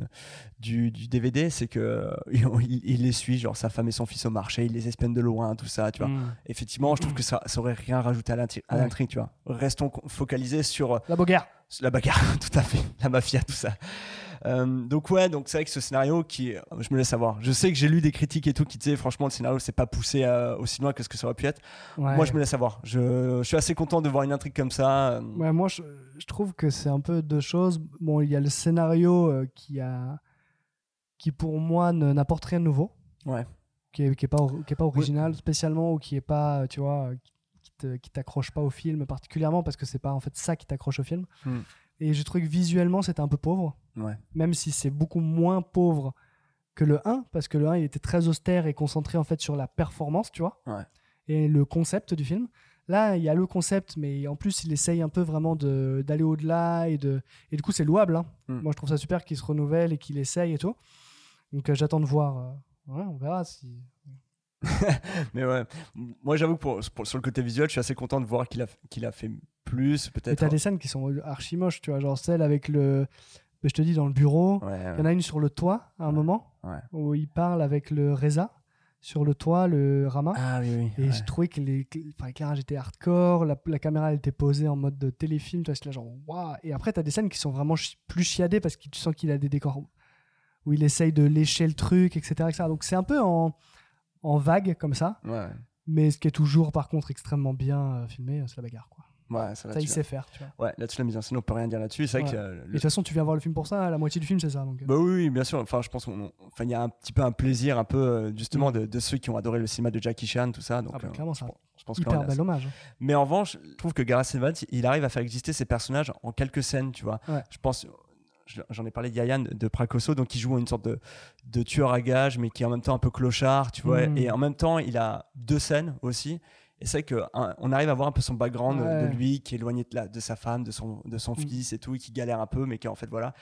du, du DVD. C'est que euh, il, il les suit, genre sa femme et son fils au marché, il les espionne de loin, tout ça, tu vois. Mm. Effectivement, je trouve que ça, ça aurait rien rajouté à Ouais. l'intrigue, tu vois. Restons focalisés sur euh, La bagarre. la bagarre, tout à fait, la mafia, tout ça. Euh, donc ouais, donc c'est vrai que ce scénario qui, je me laisse savoir. Je sais que j'ai lu des critiques et tout qui disaient franchement le scénario c'est pas poussé euh, aussi loin que ce que ça aurait pu être. Ouais. Moi je me laisse savoir. Je, je suis assez content de voir une intrigue comme ça. euh, Ouais, moi, je, je trouve que c'est un peu deux choses. Bon, il y a le scénario euh, qui a, qui pour moi n'apporte rien de nouveau. Ouais. Qui est, qui est pas, qui est pas original spécialement ou qui est pas, tu vois, qui t'accroche pas au film particulièrement parce que c'est pas en fait ça qui t'accroche au film. Hmm. Et j'ai trouvé que visuellement c'était un peu pauvre, Ouais. même si c'est beaucoup moins pauvre que le 1 parce que le 1 il était très austère et concentré en fait sur la performance, tu vois, Ouais. et le concept du film. Là, il y a le concept, mais en plus, il essaye un peu vraiment d'aller au-delà et de et du coup, c'est louable. hein. Mm. Moi, je trouve ça super qu'il se renouvelle et qu'il essaye et tout. Donc, euh, j'attends de voir. euh, ouais, on verra si. Mais ouais, moi j'avoue que pour, pour- sur le côté visuel, je suis assez content de voir qu'il a, qu'il a fait plus, Mais peut-être. t'as des scènes qui sont archi moches, tu vois, genre celle avec le. Je te dis, dans le bureau. Ouais, Il y en a une sur le toit à un moment où il parle avec le Reza sur le toit, le Rama. Ah oui, oui. Et je trouvais que l'éclairage était hardcore, la, la caméra elle était posée en mode de téléfilm, tu vois, là genre waouh. Et après, tu as des scènes qui sont vraiment chi- plus chiadées parce que tu sens qu'il a des décors où il essaye de lécher le truc, etc. etc. Donc c'est un peu en, en vague comme ça, Ouais, mais ce qui est toujours par contre extrêmement bien euh, filmé, euh, c'est la bagarre. Quoi. Ouais, ça, Ça, il sait faire, tu vois. ouais, là-dessus, la mise en scène, on peut rien dire là-dessus. C'est vrai Ouais. que euh, Et de toute façon, tu viens voir le film pour ça, la moitié du film c'est ça. Donc, euh. Bah oui, oui, bien sûr. Enfin, je pense qu'on, enfin, il y a un petit peu un plaisir, un peu euh, justement de, de ceux qui ont adoré le cinéma de Jackie Chan, tout ça. Donc, Ah bah, clairement, je, c'est un pense- je pense hyper bel hommage. Mais en revanche, je trouve que Gareth Evans, il arrive à faire exister ses personnages en quelques scènes, tu vois. Ouais. Je pense, je- j'en ai parlé de Yayan de Prakoso, donc il joue une sorte de, de tueur à gages, mais qui est en même temps un peu clochard, tu vois. Mm. Et en même temps, il a deux scènes aussi. Et c'est vrai qu'on arrive à voir un peu son background Ouais. de lui, qui est éloigné de, la, de sa femme, de son, de son Mm. fils et tout, et qui galère un peu, mais qui en fait, voilà.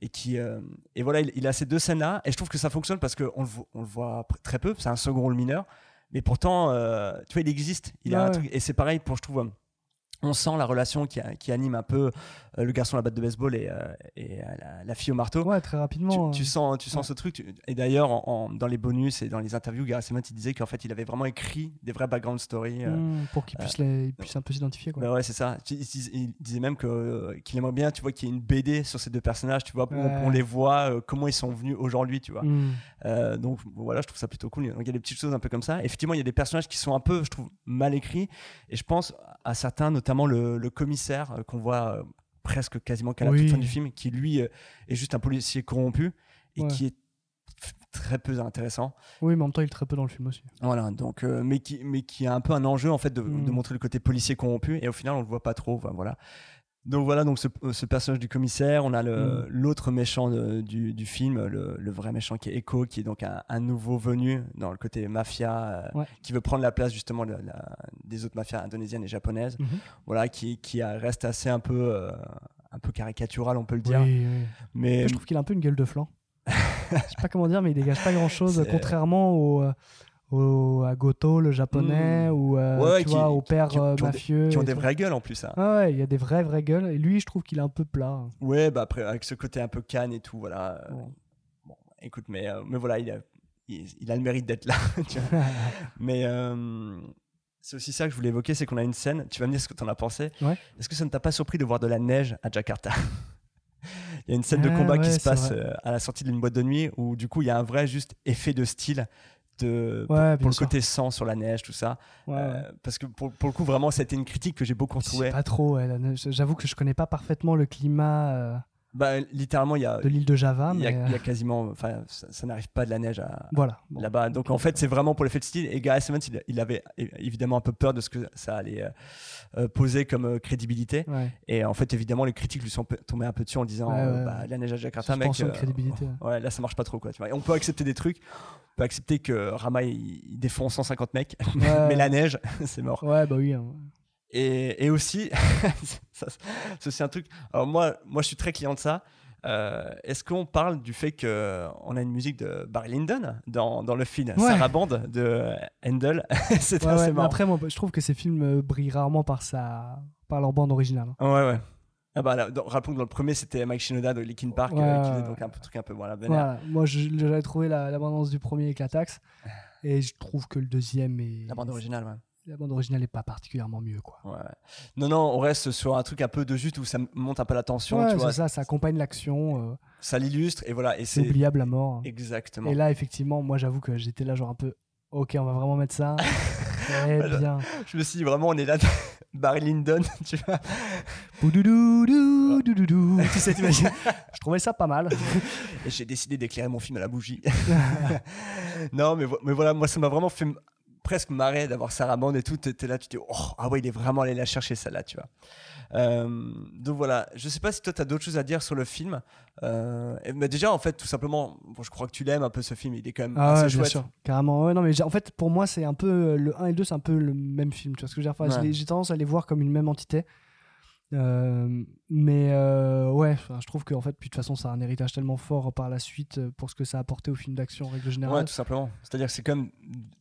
Et qui euh, et voilà, il, il a ces deux scènes-là, et je trouve que ça fonctionne parce qu'on le, on le voit très peu, c'est un second rôle mineur, mais pourtant, euh, tu vois, il existe. Il a Ouais, un ouais. truc, et c'est pareil pour, je trouve, euh, on sent la relation qui, a- qui anime un peu euh, le garçon à la batte de baseball et, euh, et euh, la, la fille au marteau. Ouais, très rapidement. Tu, tu euh, sens, tu sens ouais. ce truc. tu- Et d'ailleurs, en- en- dans les bonus et dans les interviews, Gareth Evans, il disait qu'en fait, il avait vraiment écrit des vrais background stories. euh, mm, pour qu'il puisse, les- puisse un peu s'identifier. Quoi. bah ouais, c'est ça. Il, dis- il disait même que, qu'il aimerait bien, tu vois, qu'il y ait une BD sur ces deux personnages, tu vois, on- les voit, comment ils sont venus aujourd'hui, tu vois. Mm. Euh, donc voilà, je trouve ça plutôt cool. Donc il y a des petites choses un peu comme ça. Effectivement, il y a des personnages qui sont un peu, je trouve, mal écrits. Et je pense à certains, notamment le, le commissaire euh, qu'on voit euh, presque quasiment qu'à la Oui. toute fin du film, qui lui euh, est juste un policier corrompu et Ouais. qui est très peu intéressant. Oui, mais en même temps, il est très peu dans le film aussi. Voilà, donc, euh, mais, qui, mais qui a un peu un enjeu en fait de, Mm. de montrer le côté policier corrompu. Et au final, on le voit pas trop. Enfin, voilà. Donc voilà, donc ce, ce personnage du commissaire, on a Mm. l'autre méchant de- du, du film, le, le vrai méchant qui est Echo, qui est donc un, un nouveau venu dans le côté mafia, euh, Ouais. qui veut prendre la place justement de la- des autres mafias indonésiennes et japonaises. Mhm. Voilà, qui, qui a- reste assez un peu, euh, un peu caricatural, on peut le dire. Oui, oui. Mais je trouve qu'il a un peu une gueule de flanc. je sais pas comment dire, mais il dégage pas grand chose, contrairement au, euh, au- à Goto, le japonais, Mm. ou euh, Ouais, tu qui- vois, au père qui- qui ont euh, des- mafieux. qui ont des vraies gueules en plus. hein. Ah ouais, il y a des vraies, vraies gueules. Et lui, je trouve qu'il est un peu plat. Ouais, bah après, avec ce côté un peu canne et tout, voilà. euh, Ouais. Bon, écoute, mais, euh, mais voilà, il a, il, il a le mérite d'être là. tu vois. mais euh, c'est aussi ça que je voulais évoquer, c'est qu'on a une scène, tu vas me dire ce que tu en as pensé. Ouais. Est-ce que ça ne t'a pas surpris de voir de la neige à Jakarta? Il y a une scène de Ah combat qui se passe vrai. à la sortie d'une boîte de nuit où du coup il y a un vrai juste effet de style de, pour, Ouais, bien pour le sûr. côté sang sur la neige, tout ça. Ouais, Euh, ouais. Parce que pour, pour le coup, vraiment, c'était une critique que j'ai beaucoup retrouvée. pas trop. J'avoue que je connais pas parfaitement le climat euh, Bah, littéralement, il y a, de l'île de Java. il y a, mais, il y a euh, quasiment. Enfin, ça, ça n'arrive pas de la neige à, Voilà. Bon. là-bas. Donc en fait, c'est vraiment pour l'effet de style. Et Gareth Evans, il, il avait évidemment un peu peur de ce que ça allait euh, euh, poser comme euh, crédibilité. Ouais. Et en fait, évidemment, les critiques lui sont tombés un peu dessus en disant Ouais, euh, bah, la neige à Jakarta, mec. Crédibilité. Ouais, là, ça marche pas trop, quoi. Tu vois. Et on peut accepter des trucs. On peut accepter que Rama il, il défend 150 mecs, mais la neige, c'est mort. Ouais, bah oui. hein. Et, et aussi, ça, c'est aussi un truc. Alors moi, moi, je suis très client de ça. Euh, Est-ce qu'on parle du fait qu'on a une musique de Barry Lyndon dans, dans le film? Ouais. Sarah Band de Handel C'est Ouais, ouais, après, moi, je trouve que ces films euh, brillent rarement par, sa... par leur bande originale. hein. Ouais, ouais. Ah bah, là, dans- rappelons que dans le premier, c'était Mike Shinoda de Linkin Park euh, qui faisait donc un peu, truc un peu voilà, vénère. Voilà. Moi, j'avais trouvé la- l'abondance du premier éclataxe. Et je trouve que le deuxième est. La bande originale, ouais. La bande originale n'est pas particulièrement mieux, quoi. Ouais. Non, non, on reste sur un truc un peu de juste où ça monte un peu la tension, Ouais, tu vois. c'est ça, ça accompagne l'action. euh, Ça l'illustre et voilà. Et c'est oubliable à mort. exactement. Et là, effectivement, moi, j'avoue que j'étais là, genre un peu. Ok, on va vraiment mettre ça. Très Voilà. bien. Je me suis dit vraiment, on est là, Barry Lyndon, tu vois. Boudoudou, doudoudou. Tu sais, t'imagines Je trouvais ça pas mal. Et j'ai décidé d'éclairer mon film à la bougie. non, mais, mais voilà, moi, ça m'a vraiment fait presque marrer d'avoir Sarah Band et tout. T'étais là, tu te dis, oh, ah ouais, il est vraiment allé la chercher, celle-là, tu vois. Euh, donc voilà, je sais pas si toi, tu as d'autres choses à dire sur le film. Euh, et- mais déjà, en fait, tout simplement, bon, je crois que tu l'aimes un peu ce film, il est quand même Ah assez ouais, bien chouette. sûr, carrément. Ouais, non, mais en fait, pour moi, c'est un peu le 1 et le 2, c'est un peu le même film. Tu vois ce que je veux dire? Enfin, Ouais. J'ai tendance à les voir comme une même entité. Euh, mais euh, ouais, je trouve qu'en fait, puis de toute façon, ça a un héritage tellement fort par la suite euh, pour ce que ça a apporté au film d'action en règle Ouais, générale. tout simplement. C'est-à-dire que c'est comme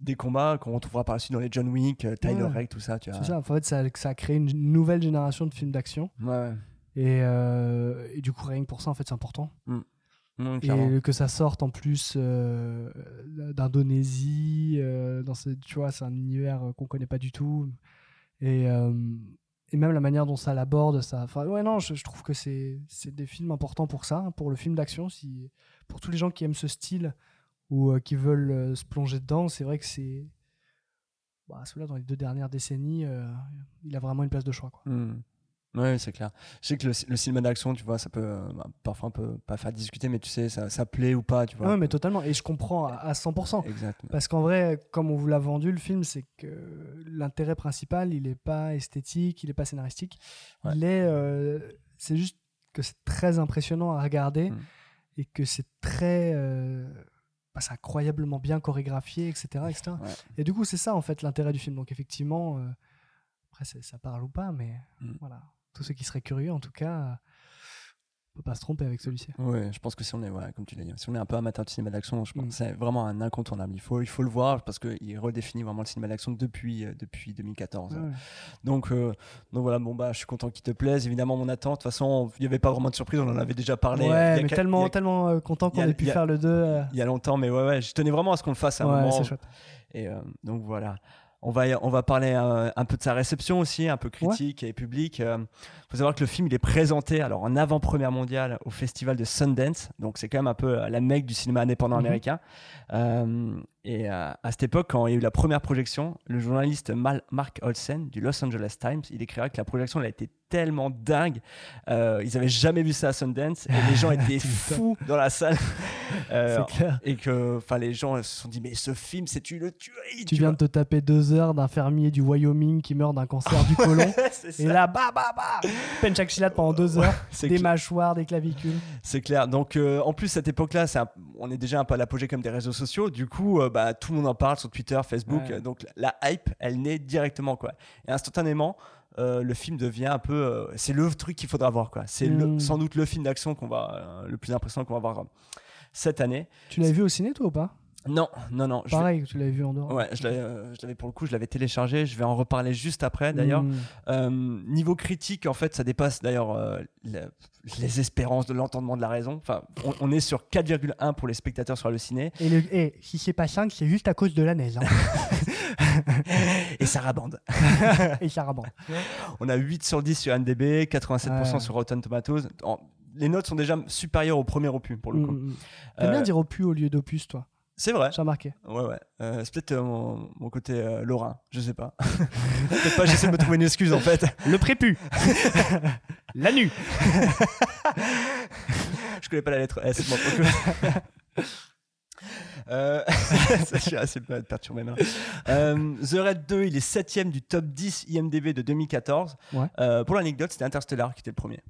des combats qu'on retrouvera par la suite dans les John Wick, Tyler Ouais. Rake, tout ça, tu vois. c'est ça. En fait, ça, ça a créé une nouvelle génération de films d'action. Ouais, ouais. Et, euh, et du coup, rien que pour ça, en fait, c'est important. Clairement. Et que ça sorte en plus euh, d'Indonésie, euh, dans ce, tu vois, c'est un univers qu'on connaît pas du tout. Et, euh, et même la manière dont ça l'aborde, ça. Enfin, ouais, non, je, trouve que c'est c'est des films importants pour ça, hein, pour le film d'action. Si, pour tous les gens qui aiment ce style ou euh, qui veulent euh, se plonger dedans, c'est vrai que c'est. Bah, celui-là, dans les deux dernières décennies, euh, il a vraiment une place de choix. Quoi. Hmm. Ouais, c'est clair. Je sais que le, le cinéma d'action, tu vois, ça peut euh, bah, parfois un peu pas faire discuter, mais tu sais, ça, ça plaît ou pas, tu vois. Ouais, mais totalement. Et je comprends à, à 100%. Exactement. Parce qu'en vrai, comme on vous l'a vendu, le film, c'est que l'intérêt principal, il n'est pas esthétique, il n'est pas scénaristique. Ouais. Il est. euh, c'est juste que c'est très impressionnant à regarder Mm. et que c'est très. euh, bah, c'est incroyablement bien chorégraphié, etc. etc. Ouais. Et du coup, c'est ça, en fait, l'intérêt du film. Donc, effectivement, après, ça parle ou pas, mais Mm. voilà. Tous ceux qui seraient curieux, en tout cas, euh, on peut pas se tromper avec celui-ci. Ouais, je pense que si on est, ouais, comme tu l'as dit, si on est un peu amateur de cinéma d'action, je pense Mm. que c'est vraiment un incontournable. Il faut, il faut le voir parce qu'il redéfinit vraiment le cinéma d'action depuis, euh, depuis 2014. Ouais. Donc, euh, donc voilà, bon bah, je suis content qu'il te plaise. Évidemment, mon attente. De toute façon, il n'y avait pas vraiment de surprise. On en avait déjà parlé. Ouais, il y a mais tellement, il y a- tellement euh, content qu'on ait pu a- faire le 2. euh, il y a longtemps, mais ouais, ouais, je tenais vraiment à ce qu'on le fasse à un ouais, moment. c'est chouette. Et euh, donc voilà. On va, on va parler euh, un peu de sa réception aussi, un peu critique et public. Il faut savoir que le film il est présenté alors en avant-première mondiale au festival de Sundance, donc c'est quand même un peu euh, la mecque du cinéma indépendant Mhm. américain. Euh, et euh, à cette époque, quand il y a eu la première projection, le journaliste Mal- Mark Olsen du Los Angeles Times, il écrira que la projection elle a été tellement dingue, euh, ils avaient jamais vu ça à Sundance et les gens étaient fous dans la salle. Euh, C'est clair. et que les gens se sont dit mais ce film c'est une tuerie Tu viens de te taper deux heures d'un fermier du Wyoming qui meurt d'un cancer du côlon. c'est et ça. là, bah, bah, bah pendant deux heures. des mâchoires, des clavicules. c'est clair donc euh, en plus cette époque là on est déjà un peu à l'apogée comme des réseaux sociaux du coup bah, tout le monde en parle sur Twitter Facebook Ouais. donc la hype elle naît directement quoi et instantanément euh, le film devient un peu euh, c'est le truc qu'il faudra voir quoi c'est le- Mm. sans doute le film d'action qu'on va euh, le plus impressionnant qu'on va voir cette année Tu l'avais vu au ciné, toi, ou pas? Non non non vais- Pareil, tu l'avais vu en dehors. Ouais, je l'avais, euh, je l'avais pour le coup, je l'avais téléchargé. Je vais en reparler juste après d'ailleurs. Mm. Euh, niveau critique, en fait, ça dépasse d'ailleurs euh, les espérances de l'entendement de la raison. Enfin, on, on est sur 4,1 pour les spectateurs sur le ciné Et, le, et si c'est pas 5, c'est juste à cause de la neige. hein. et ça rabande. et ça rabande. On a 8 sur 10 sur NDB, 87% Ouais. sur Rotten Tomatoes. En- les notes sont déjà supérieures au premier opus pour le coup. Mm, mm. T'aimes bien dire opus au lieu d'opus, toi? C'est vrai. J'ai remarqué. Ouais, ouais. Euh, c'est peut-être euh, mon, mon côté euh, lorrain, je sais pas. peut-être pas, j'essaie de me trouver une excuse en fait. Le prépu La nu Je connais pas la lettre S. moi. Euh, ça, je suis assez perturbé maintenant. Euh, The Red 2, il est 7ème du top 10 IMDB de 2014. Ouais. Euh, pour l'anecdote, c'était Interstellar qui était le premier.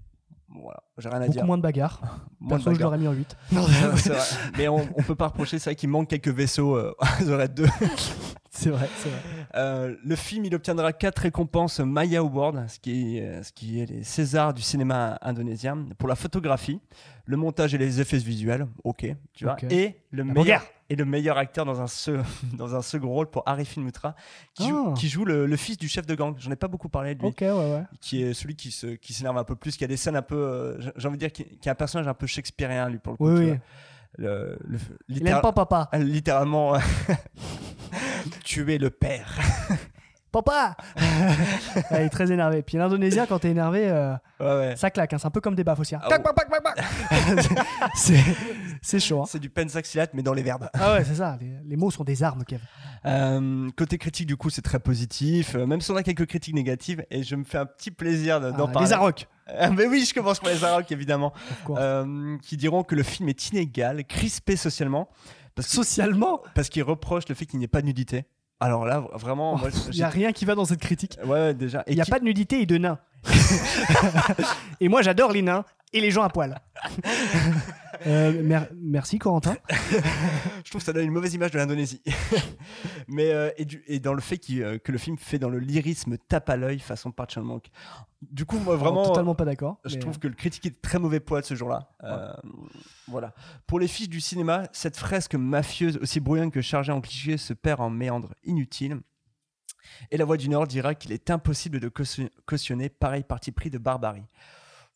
Bon, voilà, j'ai rien à Beaucoup dire. moins de bagarres. Moins de Perso, je l'aurais mis en 8. C'est vrai. Mais on, on peut pas reprocher, c'est vrai qu'il manque quelques vaisseaux euh, à The Red 2. C'est vrai, c'est vrai. Euh, le film, il obtiendra quatre récompenses Maya Award, ce qui, est, euh, ce qui est les Césars du cinéma indonésien, pour la photographie, le montage et les effets visuels, ok, tu vois, et le La meilleur bagarre. et le meilleur acteur dans un, se- dans un second rôle pour Arifin Mutra, qui joue, Ah. qui joue le, le fils du chef de gang. J'en ai pas beaucoup parlé de lui. Ok, ouais, ouais. Qui est celui qui se qui s'énerve un peu plus, qui a des scènes un peu, euh, j'ai- envie de dire, qui, qui est un personnage un peu shakespearien lui pour le coup. Oui, oui. Le, le- Il aime pas papa. Ah, littéralement tuer le père. Papa Il est très énervé. Puis l'indonésien, quand t'es énervé, euh, Ouais, ouais. ça claque. hein. C'est un peu comme des baffes aussi. hein. Ah, Tac, pac, pac, pac, pac. C'est chaud. hein. C'est du pensaxilate, mais dans les verbes. Ah ouais, c'est ça. Les, les mots sont des armes, Kev. Euh, côté critique, du coup, c'est très positif, euh, même si on a quelques critiques négatives, et je me fais un petit plaisir de- d'en Ah, parler. les Arocs. Ah, mais oui, je commence par les Arocs, évidemment. Euh, qui diront que le film est inégal, crispé socialement, parce que- Socialement, parce qu'ils reprochent le fait qu'il n'y ait pas de nudité. Alors là, vraiment, moi, il n'y a rien qui va dans cette critique. ouais, ouais, déjà. Et Il n'y a qui- pas de nudité et de nains. et moi, j'adore les nains et les gens à poil. Euh, mer- merci, Corentin. Je trouve que ça donne une mauvaise image de l'Indonésie. Mais euh, et, du- et dans le fait euh, que le film fait dans le lyrisme tape à l'œil façon Park Chan Wook. Du coup, moi vraiment, totalement pas d'accord. je mais- trouve que le critique est de très mauvais poil ce jour-là. Voilà. Pour les fiches du cinéma, cette fresque mafieuse aussi brouillonne que chargée en clichés se perd en méandres inutiles. Et la Voix du Nord dira qu'il est impossible de caution- cautionner pareil parti pris de barbarie.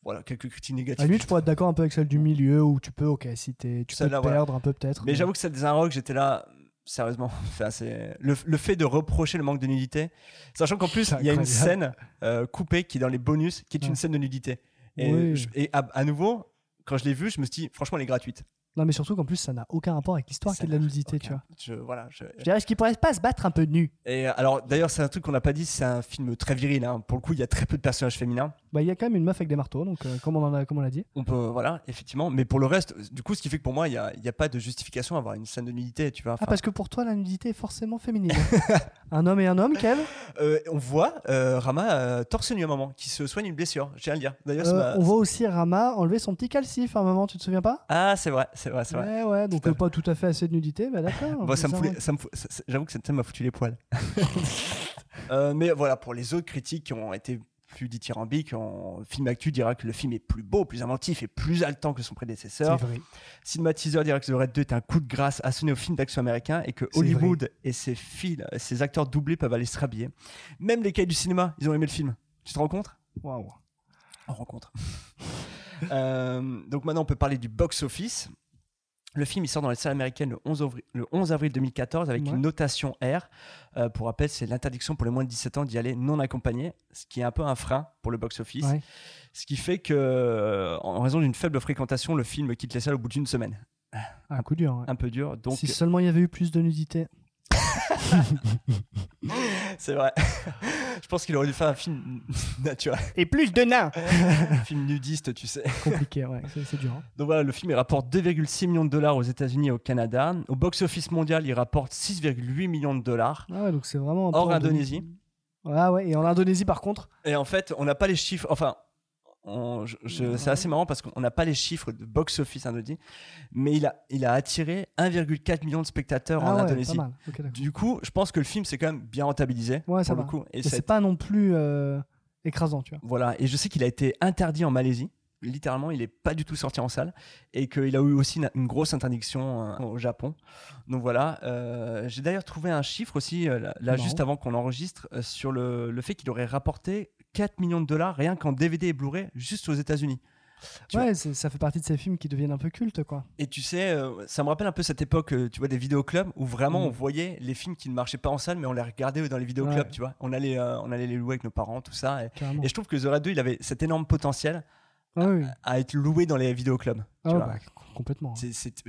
Voilà, quelques critiques À négatives. la limite, je pourrais être d'accord un peu avec celle du milieu où tu peux, ok, si tu peux Celle-là, te voilà. perdre un peu peut-être. Mais j'avoue que celle des Rock, j'étais là, sérieusement. Le, le fait de reprocher le manque de nudité, sachant qu'en plus, il y a une scène euh, coupée qui est dans les bonus, qui est une scène de nudité. Et, Oui. je- et à, à nouveau, quand je l'ai vue, je me suis dit, franchement, elle est gratuite. Non, mais surtout qu'en plus, ça n'a aucun rapport avec l'histoire qui est de la nudité, aucun- tu vois. Je, voilà, je- Je dirais, est-ce qu'il pourrait pas se battre un peu nu Et alors, d'ailleurs, c'est un truc qu'on n'a pas dit, c'est un film très viril. hein. Pour le coup, il y a très peu de personnages féminins. Bah, il y a quand même une meuf avec des marteaux, donc euh, comme on en a, comme on l'a dit. On peut, voilà, effectivement. Mais pour le reste, du coup, ce qui fait que pour moi, il n'y a, y a pas de justification à avoir une scène de nudité, tu vois. Ah, parce que pour toi, la nudité est forcément féminine. un homme et un homme, Kev? Euh, on voit euh, Rama euh, torse nu à un moment, qui se soigne une blessure. À le dire. D'ailleurs, m'a- On voit aussi Rama enlever son petit calcif à un moment, tu te souviens pas? Ah, c'est vrai, c'est vrai, c'est vrai. Ouais, ouais, donc pas tout à fait assez de nudité, bah d'accord. Bon, ça me fout ça me fout- J'avoue que cette scène m'a foutu les poils. Mais voilà, pour les autres critiques qui ont été plus dithyrambiques, en film actu dira que le film est plus beau, plus inventif et plus haletant que son prédécesseur. Vrai. Cinématiseur dira que The Red 2 est un coup de grâce asséné au film d'action américain et que Hollywood et ses, fils, ses acteurs doublés peuvent aller se rhabiller. Même les cahiers du cinéma, ils ont aimé le film. Tu te rends compte? Waouh. en rencontre. Euh, donc maintenant, on peut parler du box-office. Le film il sort dans les salles américaines le 11 avril, le 11 avril 2014 avec Ouais. une notation R. Euh, pour rappel, c'est l'interdiction pour les moins de 17 ans d'y aller non accompagné, ce qui est un peu un frein pour le box-office. Ouais. Ce qui fait que, euh, en raison d'une faible fréquentation, le film quitte les salles au bout d'une semaine. Un coup dur. ouais. Un peu dur. Donc, si seulement il y avait eu plus de nudité. c'est vrai. Je pense qu'il aurait dû faire un film naturel, Et plus de nains un film nudiste, tu sais. Compliqué, ouais, c'est dur. hein. Donc voilà, le film il rapporte 2,6 millions de dollars aux États-Unis et au Canada. Au box-office mondial, il rapporte 6,8 millions de dollars. Ah ouais, donc c'est vraiment un Hors Indonésie. Ah ouais, et en Indonésie par contre, Et en fait, on n'a pas les chiffres. Enfin, c'est assez marrant parce qu'on n'a pas les chiffres de box-office indonésien, mais il a, il a attiré 1,4 million de spectateurs ah en ouais, Indonésie. Du coup, je pense que le film s'est quand même bien rentabilisé Ouais, ça pour le va. coup. Et c'est pas non plus euh, écrasant, tu vois. Voilà, et je sais qu'il a été interdit en Malaisie. Littéralement, il n'est pas du tout sorti en salle et qu'il a eu aussi une, une grosse interdiction euh, au Japon. Donc voilà, euh, j'ai d'ailleurs trouvé un chiffre aussi, là, juste avant qu'on enregistre, sur le, le fait qu'il aurait rapporté 4 millions de dollars rien qu'en DVD et Blu-ray juste aux États-Unis. Tu ouais, ça fait partie de ces films qui deviennent un peu cultes, quoi. Et tu sais, euh, ça me rappelle un peu cette époque, euh, tu vois, des vidéoclubs où vraiment Mm. on voyait les films qui ne marchaient pas en salle, mais on les regardait dans les vidéoclubs, Ouais. tu vois. On allait, euh, on allait les louer avec nos parents, tout ça. Et, je trouve que The Red 2, il avait cet énorme potentiel Ah oui. à être loué dans les vidéoclubs. tu Ah, vois. bah, complètement.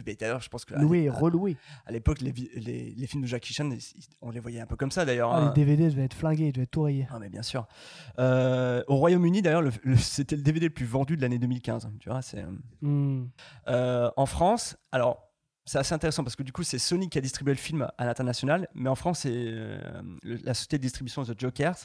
Mais D'ailleurs, je pense que Loué et reloué. à l'époque, les, vi- les, les films de Jackie Chan, on les voyait un peu comme ça d'ailleurs. Ah, hein. les DVD devaient être flingués, ils devaient être tout rayés. Ah mais bien sûr. Euh, au Royaume-Uni d'ailleurs, le- le- c'était le DVD le plus vendu de l'année 2015. Tu vois, c'est. euh, Hmm. Euh, en France, alors c'est assez intéressant parce que du coup c'est Sony qui a distribué le film à l'international, mais en France c'est euh, la société de distribution The Jokers.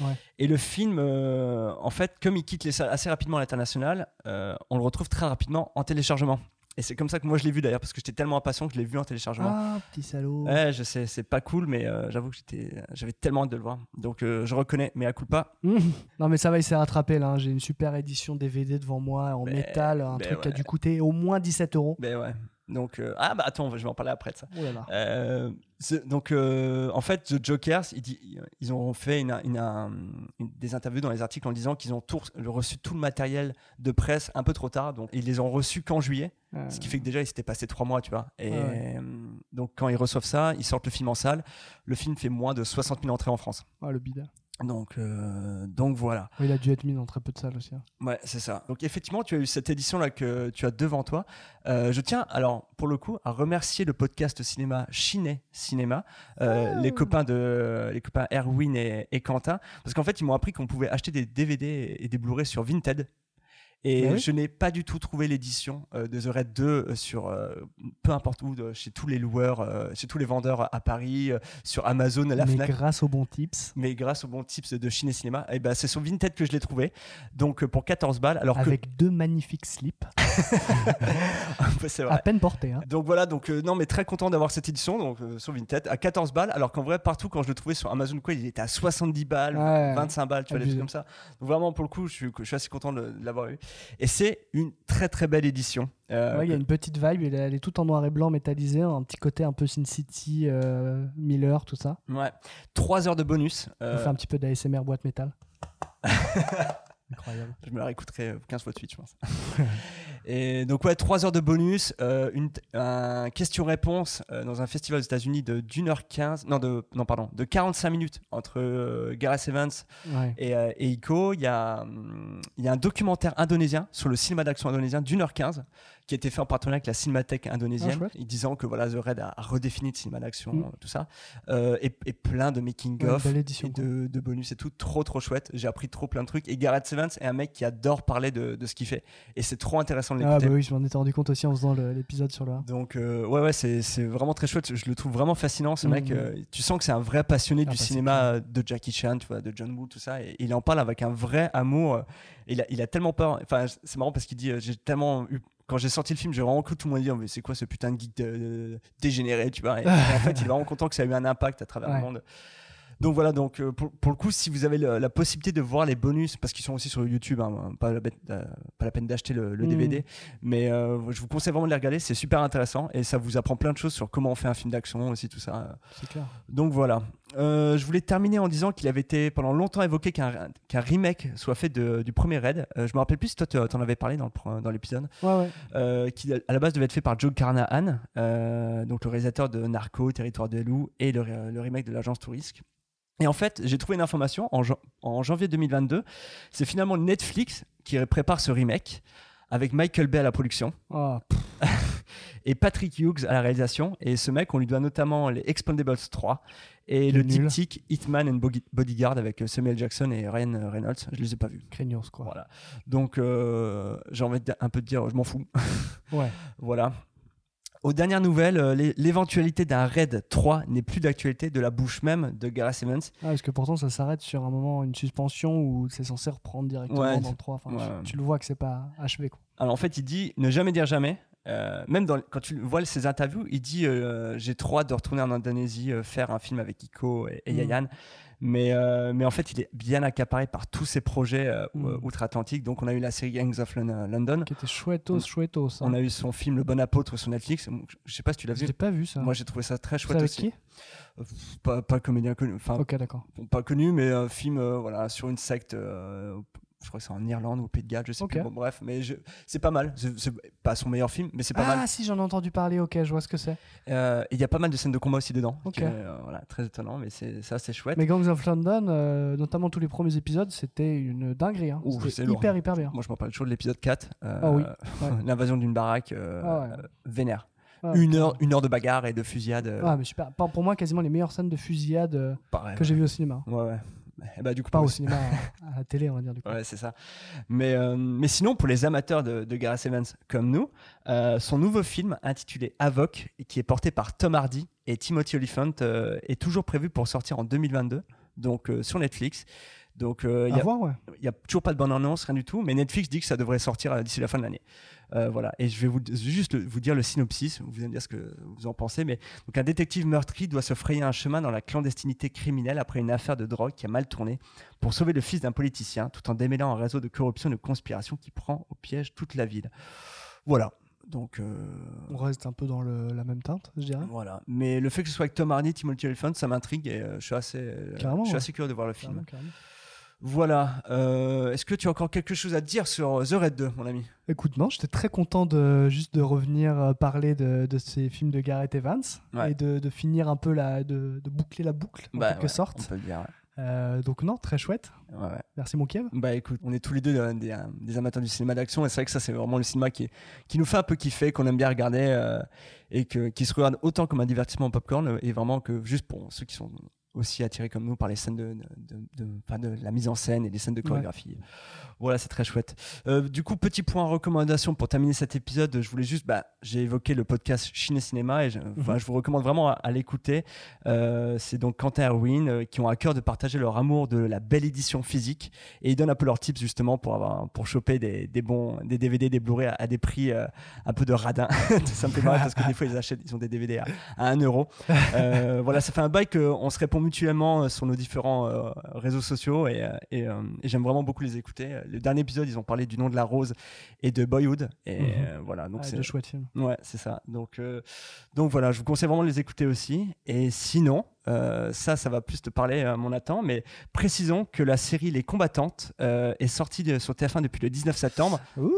Ouais. Et le film, euh, en fait, comme il quitte les salles assez rapidement à l'international, euh, on le retrouve très rapidement en téléchargement. Et c'est comme ça que moi je l'ai vu d'ailleurs parce que j'étais tellement impatient que je l'ai vu en téléchargement. Ah, petit salaud. Ouais, je sais, c'est pas cool, mais j'avoue que j'étais, j'avais tellement hâte de le voir. Donc je reconnais, mais à coup pas. Mmh. Non mais ça va, il s'est rattrapé là. hein. J'ai une super édition DVD devant moi en Ben, métal, un ben truc qui a dû coûter au moins 17 euros. Ben ouais. Donc euh, ah bah attends, je vais en parler après de ça. Oh là là. Euh, donc, euh, en fait, The Jokers, ils, ont fait une- une- un- une- des interviews dans les articles en disant qu'ils ont tout reçu tout le matériel de presse un peu trop tard. Donc, ils les ont reçus qu'en juillet, ce qui fait que déjà, ils s'étaient passés trois mois, tu vois. Et Ouais. donc, quand ils reçoivent ça, ils sortent le film en salle. Le film fait moins de 60 000 entrées en France. ah, le bide. Donc, euh, donc voilà. Ouais, il a dû être mis dans très peu de salles aussi. hein. Ouais, c'est ça. Donc effectivement, tu as eu cette édition-là que tu as devant toi. Euh, je tiens, alors pour le coup, à remercier le podcast cinéma Chiné Cinéma, euh, les copains de les copains Erwin et, et Quentin, parce qu'en fait, ils m'ont appris qu'on pouvait acheter des DVD et des Blu-ray sur Vinted. Et Ah oui je n'ai pas du tout trouvé l'édition euh, de The Red 2 euh, sur euh, peu importe où, de- chez tous les loueurs, euh, chez tous les vendeurs à Paris, sur Amazon, la mais Fnac grâce aux bons tips, mais grâce aux bons tips de Chine et Cinéma, et ben c'est sur Vinted que je l'ai trouvé. Donc pour 14 balles, alors avec deux magnifiques slips, que c'est à peine portés. hein. Donc voilà, donc non mais très content d'avoir cette édition donc sur Vinted à 14 balles alors qu'en vrai partout quand je le trouvais sur Amazon quoi, il était à 70 balles, Ouais. 25 balles, tu vois des trucs comme ça. Donc vraiment pour le coup, je suis, je suis assez content de l'avoir eu. Et c'est une très très belle édition. Euh, Ouais, il y a une petite vibe, elle est, elle est toute en noir et blanc métallisée, un petit côté un peu Sin City, euh, Miller, tout ça. ouais, 3 heures de bonus. On euh, fait un petit peu d'ASMR boîte métal. Incroyable. Je me la réécouterai 15 fois de suite, je pense. et donc, ouais, 3 heures de bonus, euh, une, un question-réponse euh, dans un festival aux États-Unis de d'une heure 15, non, de, non, pardon, de 45 minutes entre euh, Gareth Evans Ouais. et, euh, et Ico. Il y, a, hum, il y a un documentaire indonésien sur le cinéma d'action indonésien d'une heure 15 qui a été fait en partenariat avec la Cinémathèque Ah, indonésienne, et disant que voilà, The Red a, a redéfini le cinéma d'action, Mm. tout ça, Euh, et, et plein de making Ouais, et de, de bonus et tout, trop trop chouette. J'ai appris trop plein de trucs. Et Gareth Evans est un mec qui adore parler de, de ce qu'il fait, et c'est trop intéressant de Ah l'écouter. bah oui, je m'en étais rendu compte aussi en faisant l'épisode sur le. Donc euh, ouais ouais c'est vraiment très chouette. Je le trouve vraiment fascinant ce Mhm. mec. euh, tu sens que c'est un vrai passionné Ah du bah, c'est cinéma de Jackie Chan, tu vois, de John Woo, tout ça. Et il en parle avec un vrai amour. Il a, il a tellement peur. Enfin c'est marrant parce qu'il dit j'ai tellement eu quand j'ai sorti le film, j'ai vraiment cru tout le monde dire mais c'est quoi ce putain de geek de- dégénéré, tu vois? Et, et en fait, il est vraiment content que ça a eu un impact à travers Ouais. le monde. Donc voilà, donc euh, pour, pour le coup, si vous avez le- la possibilité de voir les bonus, parce qu'ils sont aussi sur YouTube, hein, pas, la, bête- euh, pas la peine d'acheter le, le. DVD, mais euh, je vous conseille vraiment de les regarder, c'est super intéressant et ça vous apprend plein de choses sur comment on fait un film d'action aussi, tout ça. C'est clair. Donc voilà. Euh, je voulais terminer en disant qu'il avait été pendant longtemps évoqué qu'un remake soit fait de- du premier Raid. Euh, je me rappelle plus si toi tu en avais parlé dans pro- dans l'épisode Ouais, ouais. euh, qui à la base devait être fait par Joe Carnahan, euh, donc le réalisateur de Narco, Territoire des loups et le, remake de l'agence Touriste. Et en fait, j'ai trouvé une information en, jan- en janvier 2022. C'est finalement Netflix qui prépare ce remake avec Michael Bay à la production pff, et Patrick Hughes à la réalisation. Et ce mec, on lui doit notamment les Expendables 3 et le diptyque Hitman and Bodyguard avec Samuel Jackson et Ryan Reynolds. Je les ai pas vus. craignos, quoi. Voilà. Donc, euh, j'ai envie de, un peu de dire, je m'en fous. Ouais. Voilà. Aux dernières nouvelles, euh, l'é- l'éventualité d'un raid 3 n'est plus d'actualité de la bouche même de Gareth Evans. Ah, parce que pourtant, ça s'arrête sur un moment, une suspension où c'est censé reprendre directement Ouais, dans le 3. Enfin, ouais. tu, tu le vois que c'est pas achevé, quoi. Alors en fait, il dit ne jamais dire jamais. Euh, même dans, quand tu vois ses interviews, il dit euh, j'ai trop hâte de retourner en Indonésie, euh, faire un film avec Iko et, et Mm. Yayan. Mais, mais en fait, il est bien accaparé par tous ces projets Mm. outre-Atlantique. Donc on a eu la série Gangs of Lon- London. Qui était chouettos, On- chouettos. hein. On a eu son film Le Bon Apôtre sur Netflix. Je sais pas si tu l'as Je vu. l'ai pas vu, ça. Moi, j'ai trouvé ça très chouette avec aussi. qui? Pas, pas comédien connu. Enfin, Ok, d'accord. bon, pas connu, mais un film voilà, sur une secte. Je crois que c'est en Irlande ou au Pays de Galles, je sais Ok. plus. Bon, bref, mais je- c'est pas mal. C'est pas son meilleur film, mais c'est pas Ah mal. si, j'en ai entendu parler, ok, je vois ce que c'est. Euh, Il y a pas mal de scènes de combat aussi dedans. Ok. qui est, euh, voilà, très étonnant, mais c'est ça, c'est chouette. Mais Gangs of London, euh, notamment tous les premiers épisodes, c'était une dinguerie. Hein. C'était hyper, hyper bien. Moi, je m'en parle toujours de l'épisode 4. euh, Ah oui, ouais. L'invasion d'une baraque Ah ouais. vénère. Ah, une, heure, une heure de bagarre et de fusillade. Ah, mais super. Pour moi, quasiment les meilleures scènes de fusillade pareil, que j'ai vues au cinéma. Ouais, ouais. Et bah, du coup, Pas au cinéma, à, à la télé, on va dire. Du coup. Ouais, c'est ça. Mais, euh, mais sinon, pour les amateurs de, de Gareth Evans comme nous, euh, son nouveau film intitulé Avoc, qui est porté par Tom Hardy et Timothy Olyphant, euh, est toujours prévu pour sortir en 2022, donc euh, sur Netflix. Donc, il À y a- voir, ouais. il n'y a toujours pas de bonne annonce, rien du tout, mais Netflix dit que ça devrait sortir d'ici la fin de l'année. Euh, voilà, et je vais vous, juste le- vous dire le synopsis, vous allez me dire ce que vous en pensez, mais donc un détective meurtri doit se frayer un chemin dans la clandestinité criminelle après une affaire de drogue qui a mal tourné pour sauver le fils d'un politicien, tout en démêlant un réseau de corruption et de conspiration qui prend au piège toute la ville. Voilà, donc euh, On reste un peu dans le- la même teinte, je dirais. voilà. Mais le fait que ce soit avec Tom Hardy, Timothy Olyphant, ça m'intrigue et euh, je suis assez, euh, je suis assez curieux de voir le film. Carrément, carrément. Voilà. euh, Est-ce que tu as encore quelque chose à dire sur The Red 2, mon ami? Écoute, non, j'étais très content de juste de revenir euh, parler de, de ces films de Gareth Evans Ouais. et de, de finir un peu la, de, de boucler la boucle en Bah, quelque ouais, sorte. On peut le dire. Euh, donc non, très chouette. ouais. Ouais, ouais. Merci mon Kev. Bah écoute, on est tous les deux euh, des, euh, des amateurs du cinéma d'action et c'est vrai que ça c'est vraiment le cinéma qui, est- qui nous fait un peu kiffer, qu'on aime bien regarder euh, et que, qui se regarde autant comme un divertissement popcorn euh, et vraiment que juste pour ceux qui sont aussi attirés comme nous par les scènes de, de, de- de- enfin, de la mise en scène et des scènes de chorégraphie. Voilà, c'est très chouette. Euh, du coup, petit point recommandation pour terminer cet épisode, je voulais juste, bah, j'ai évoqué le podcast Chine Cinéma et je, je vous recommande vraiment à, à l'écouter. Euh, c'est donc Quentin et Erwin euh, qui ont à cœur de partager leur amour de la belle édition physique et ils donnent un peu leurs tips justement pour avoir pour choper des, des bons des DVD des Blu-ray à, à des prix un peu de radin ça me fait marrer parce que des fois ils achètent ils ont des DVD à, à 1 euro voilà ça fait un bail qu'on se répond mutuellement euh, sur nos différents euh, réseaux sociaux et, euh, et, euh, et j'aime vraiment beaucoup les écouter le dernier épisode ils ont parlé du nom de la rose et de Boyhood et Mhm. euh, voilà donc Ah, c'est films. Ouais, c'est ça. Donc, euh, donc voilà, je vous conseille vraiment de les écouter aussi. Et sinon, euh, ça, ça va plus te parler à mon attend, mais précisons que la série Les Combattantes euh, est sortie de- sur TF1 depuis le 19 septembre. Ouh.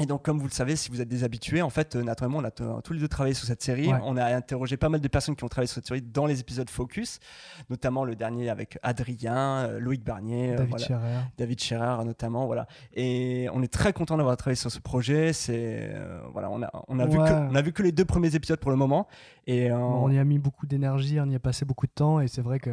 Et donc, comme vous le savez, si vous êtes des habitués, en fait, euh, Nathan et moi, on a t- tous les deux travaillé sur cette série. Ouais. On a interrogé pas mal de personnes qui ont travaillé sur cette série dans les épisodes Focus, notamment le dernier avec Adrien, euh, Loïc Barnier, euh, David voilà. Scherer. David Scherer notamment voilà et on est très content d'avoir travaillé sur ce projet c'est euh, voilà on a on a vu que on a vu que les deux premiers épisodes pour le moment et euh, On y a mis beaucoup d'énergie, on y a passé beaucoup de temps et c'est vrai que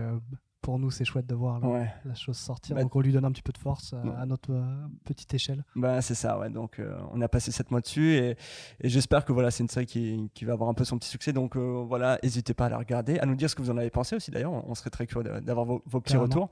pour nous c'est chouette de voir la, ouais la chose sortir. Bah, donc on lui donne un petit peu de force euh, à notre euh, petite échelle. bah c'est ça ouais donc euh, on a passé sept mois dessus et, et j'espère que voilà c'est une série qui, qui va avoir un peu son petit succès donc voilà n'hésitez pas à la regarder à nous dire ce que vous en avez pensé aussi d'ailleurs on serait très curieux d'avoir vos, vos petits Carrément. retours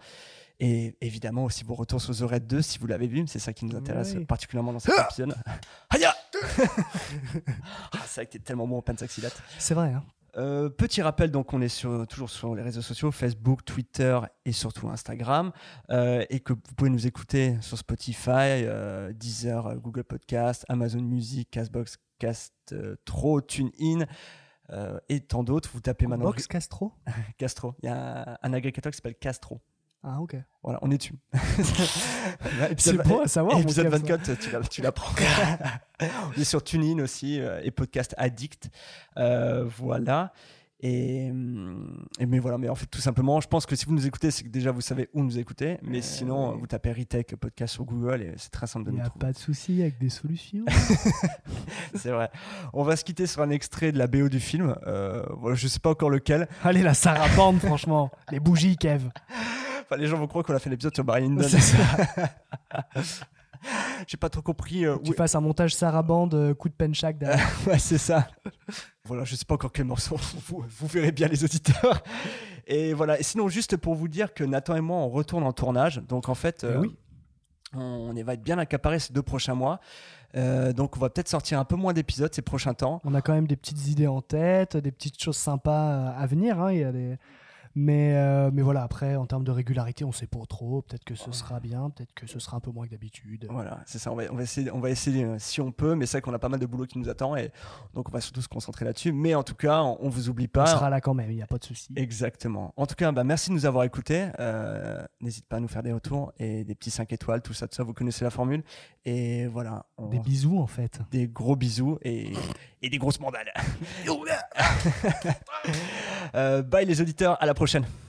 et évidemment aussi vos retours sur The Red 2 si vous l'avez vu c'est ça qui nous intéresse Oui. particulièrement dans cet épisode Aïe ah, c'est vrai que t'es tellement bon au pensaxilat C'est vrai, hein. Euh, petit rappel, donc on est sur, toujours sur les réseaux sociaux, Facebook, Twitter et surtout Instagram, euh, et que vous pouvez nous écouter sur Spotify, euh, Deezer, Google Podcast, Amazon Music, Castbox, Castro, TuneIn et tant d'autres. Vous tapez maintenant Box Castro? Castro. Il y a un, un agrégateur qui s'appelle Castro. Ah ok. Voilà, on est dessus. C'est bon à savoir. Épisode Kev, ça. 24, tu tu l'apprends. on est sur TuneIn aussi euh, et Podcast Addict. Euh, voilà. Et, et mais voilà, mais en fait, tout simplement, je pense que si vous nous écoutez, c'est que déjà vous savez où nous écouter. Mais Euh, sinon, vous tapez Retech Podcast sur Google et c'est très simple de Il n'y nous a trouver. pas de souci avec des solutions. C'est vrai. On va se quitter sur un extrait de la BO du film. Euh, voilà, je sais pas encore lequel. Allez, la sarabande, franchement. Les bougies, Kev. Enfin, les gens vont croire qu'on a fait l'épisode sur Barry Lyndon. C'est ça. J'ai pas trop compris. euh, Tu où- fasses un montage sarabande, euh, coup de penchak derrière. Ouais, c'est ça. voilà, je sais pas encore quel morceau. Vous, vous verrez bien les auditeurs. Et voilà. Et sinon, juste pour vous dire que Nathan et moi, on retourne en tournage. Donc en fait, Eh euh, oui. on, on va être bien accaparé ces deux prochains mois. Euh, donc on va peut-être sortir un peu moins d'épisodes ces prochains temps. On a quand même des petites idées en tête, des petites choses sympas à venir. hein. Il y a des... Mais, euh, mais voilà, après, en termes de régularité, on sait pas trop. Peut-être que ce sera bien, peut-être que ce sera un peu moins que d'habitude. Voilà, c'est ça. On va, on va essayer, on va essayer euh, si on peut, mais c'est vrai qu'on a pas mal de boulot qui nous attend et donc on va surtout se concentrer là-dessus. Mais en tout cas, on, on vous oublie On pas. sera là quand même, il n'y a pas de souci. Exactement. En tout cas, bah, merci de nous avoir écoutés. Euh, N'hésite pas à nous faire des retours et des petits 5 étoiles, tout ça, tout ça. Vous connaissez la formule. Et voilà. on- Des bisous, en fait. des gros bisous et, et des grosses mandales. Euh, bye les auditeurs, à la prochaine. Pushin'.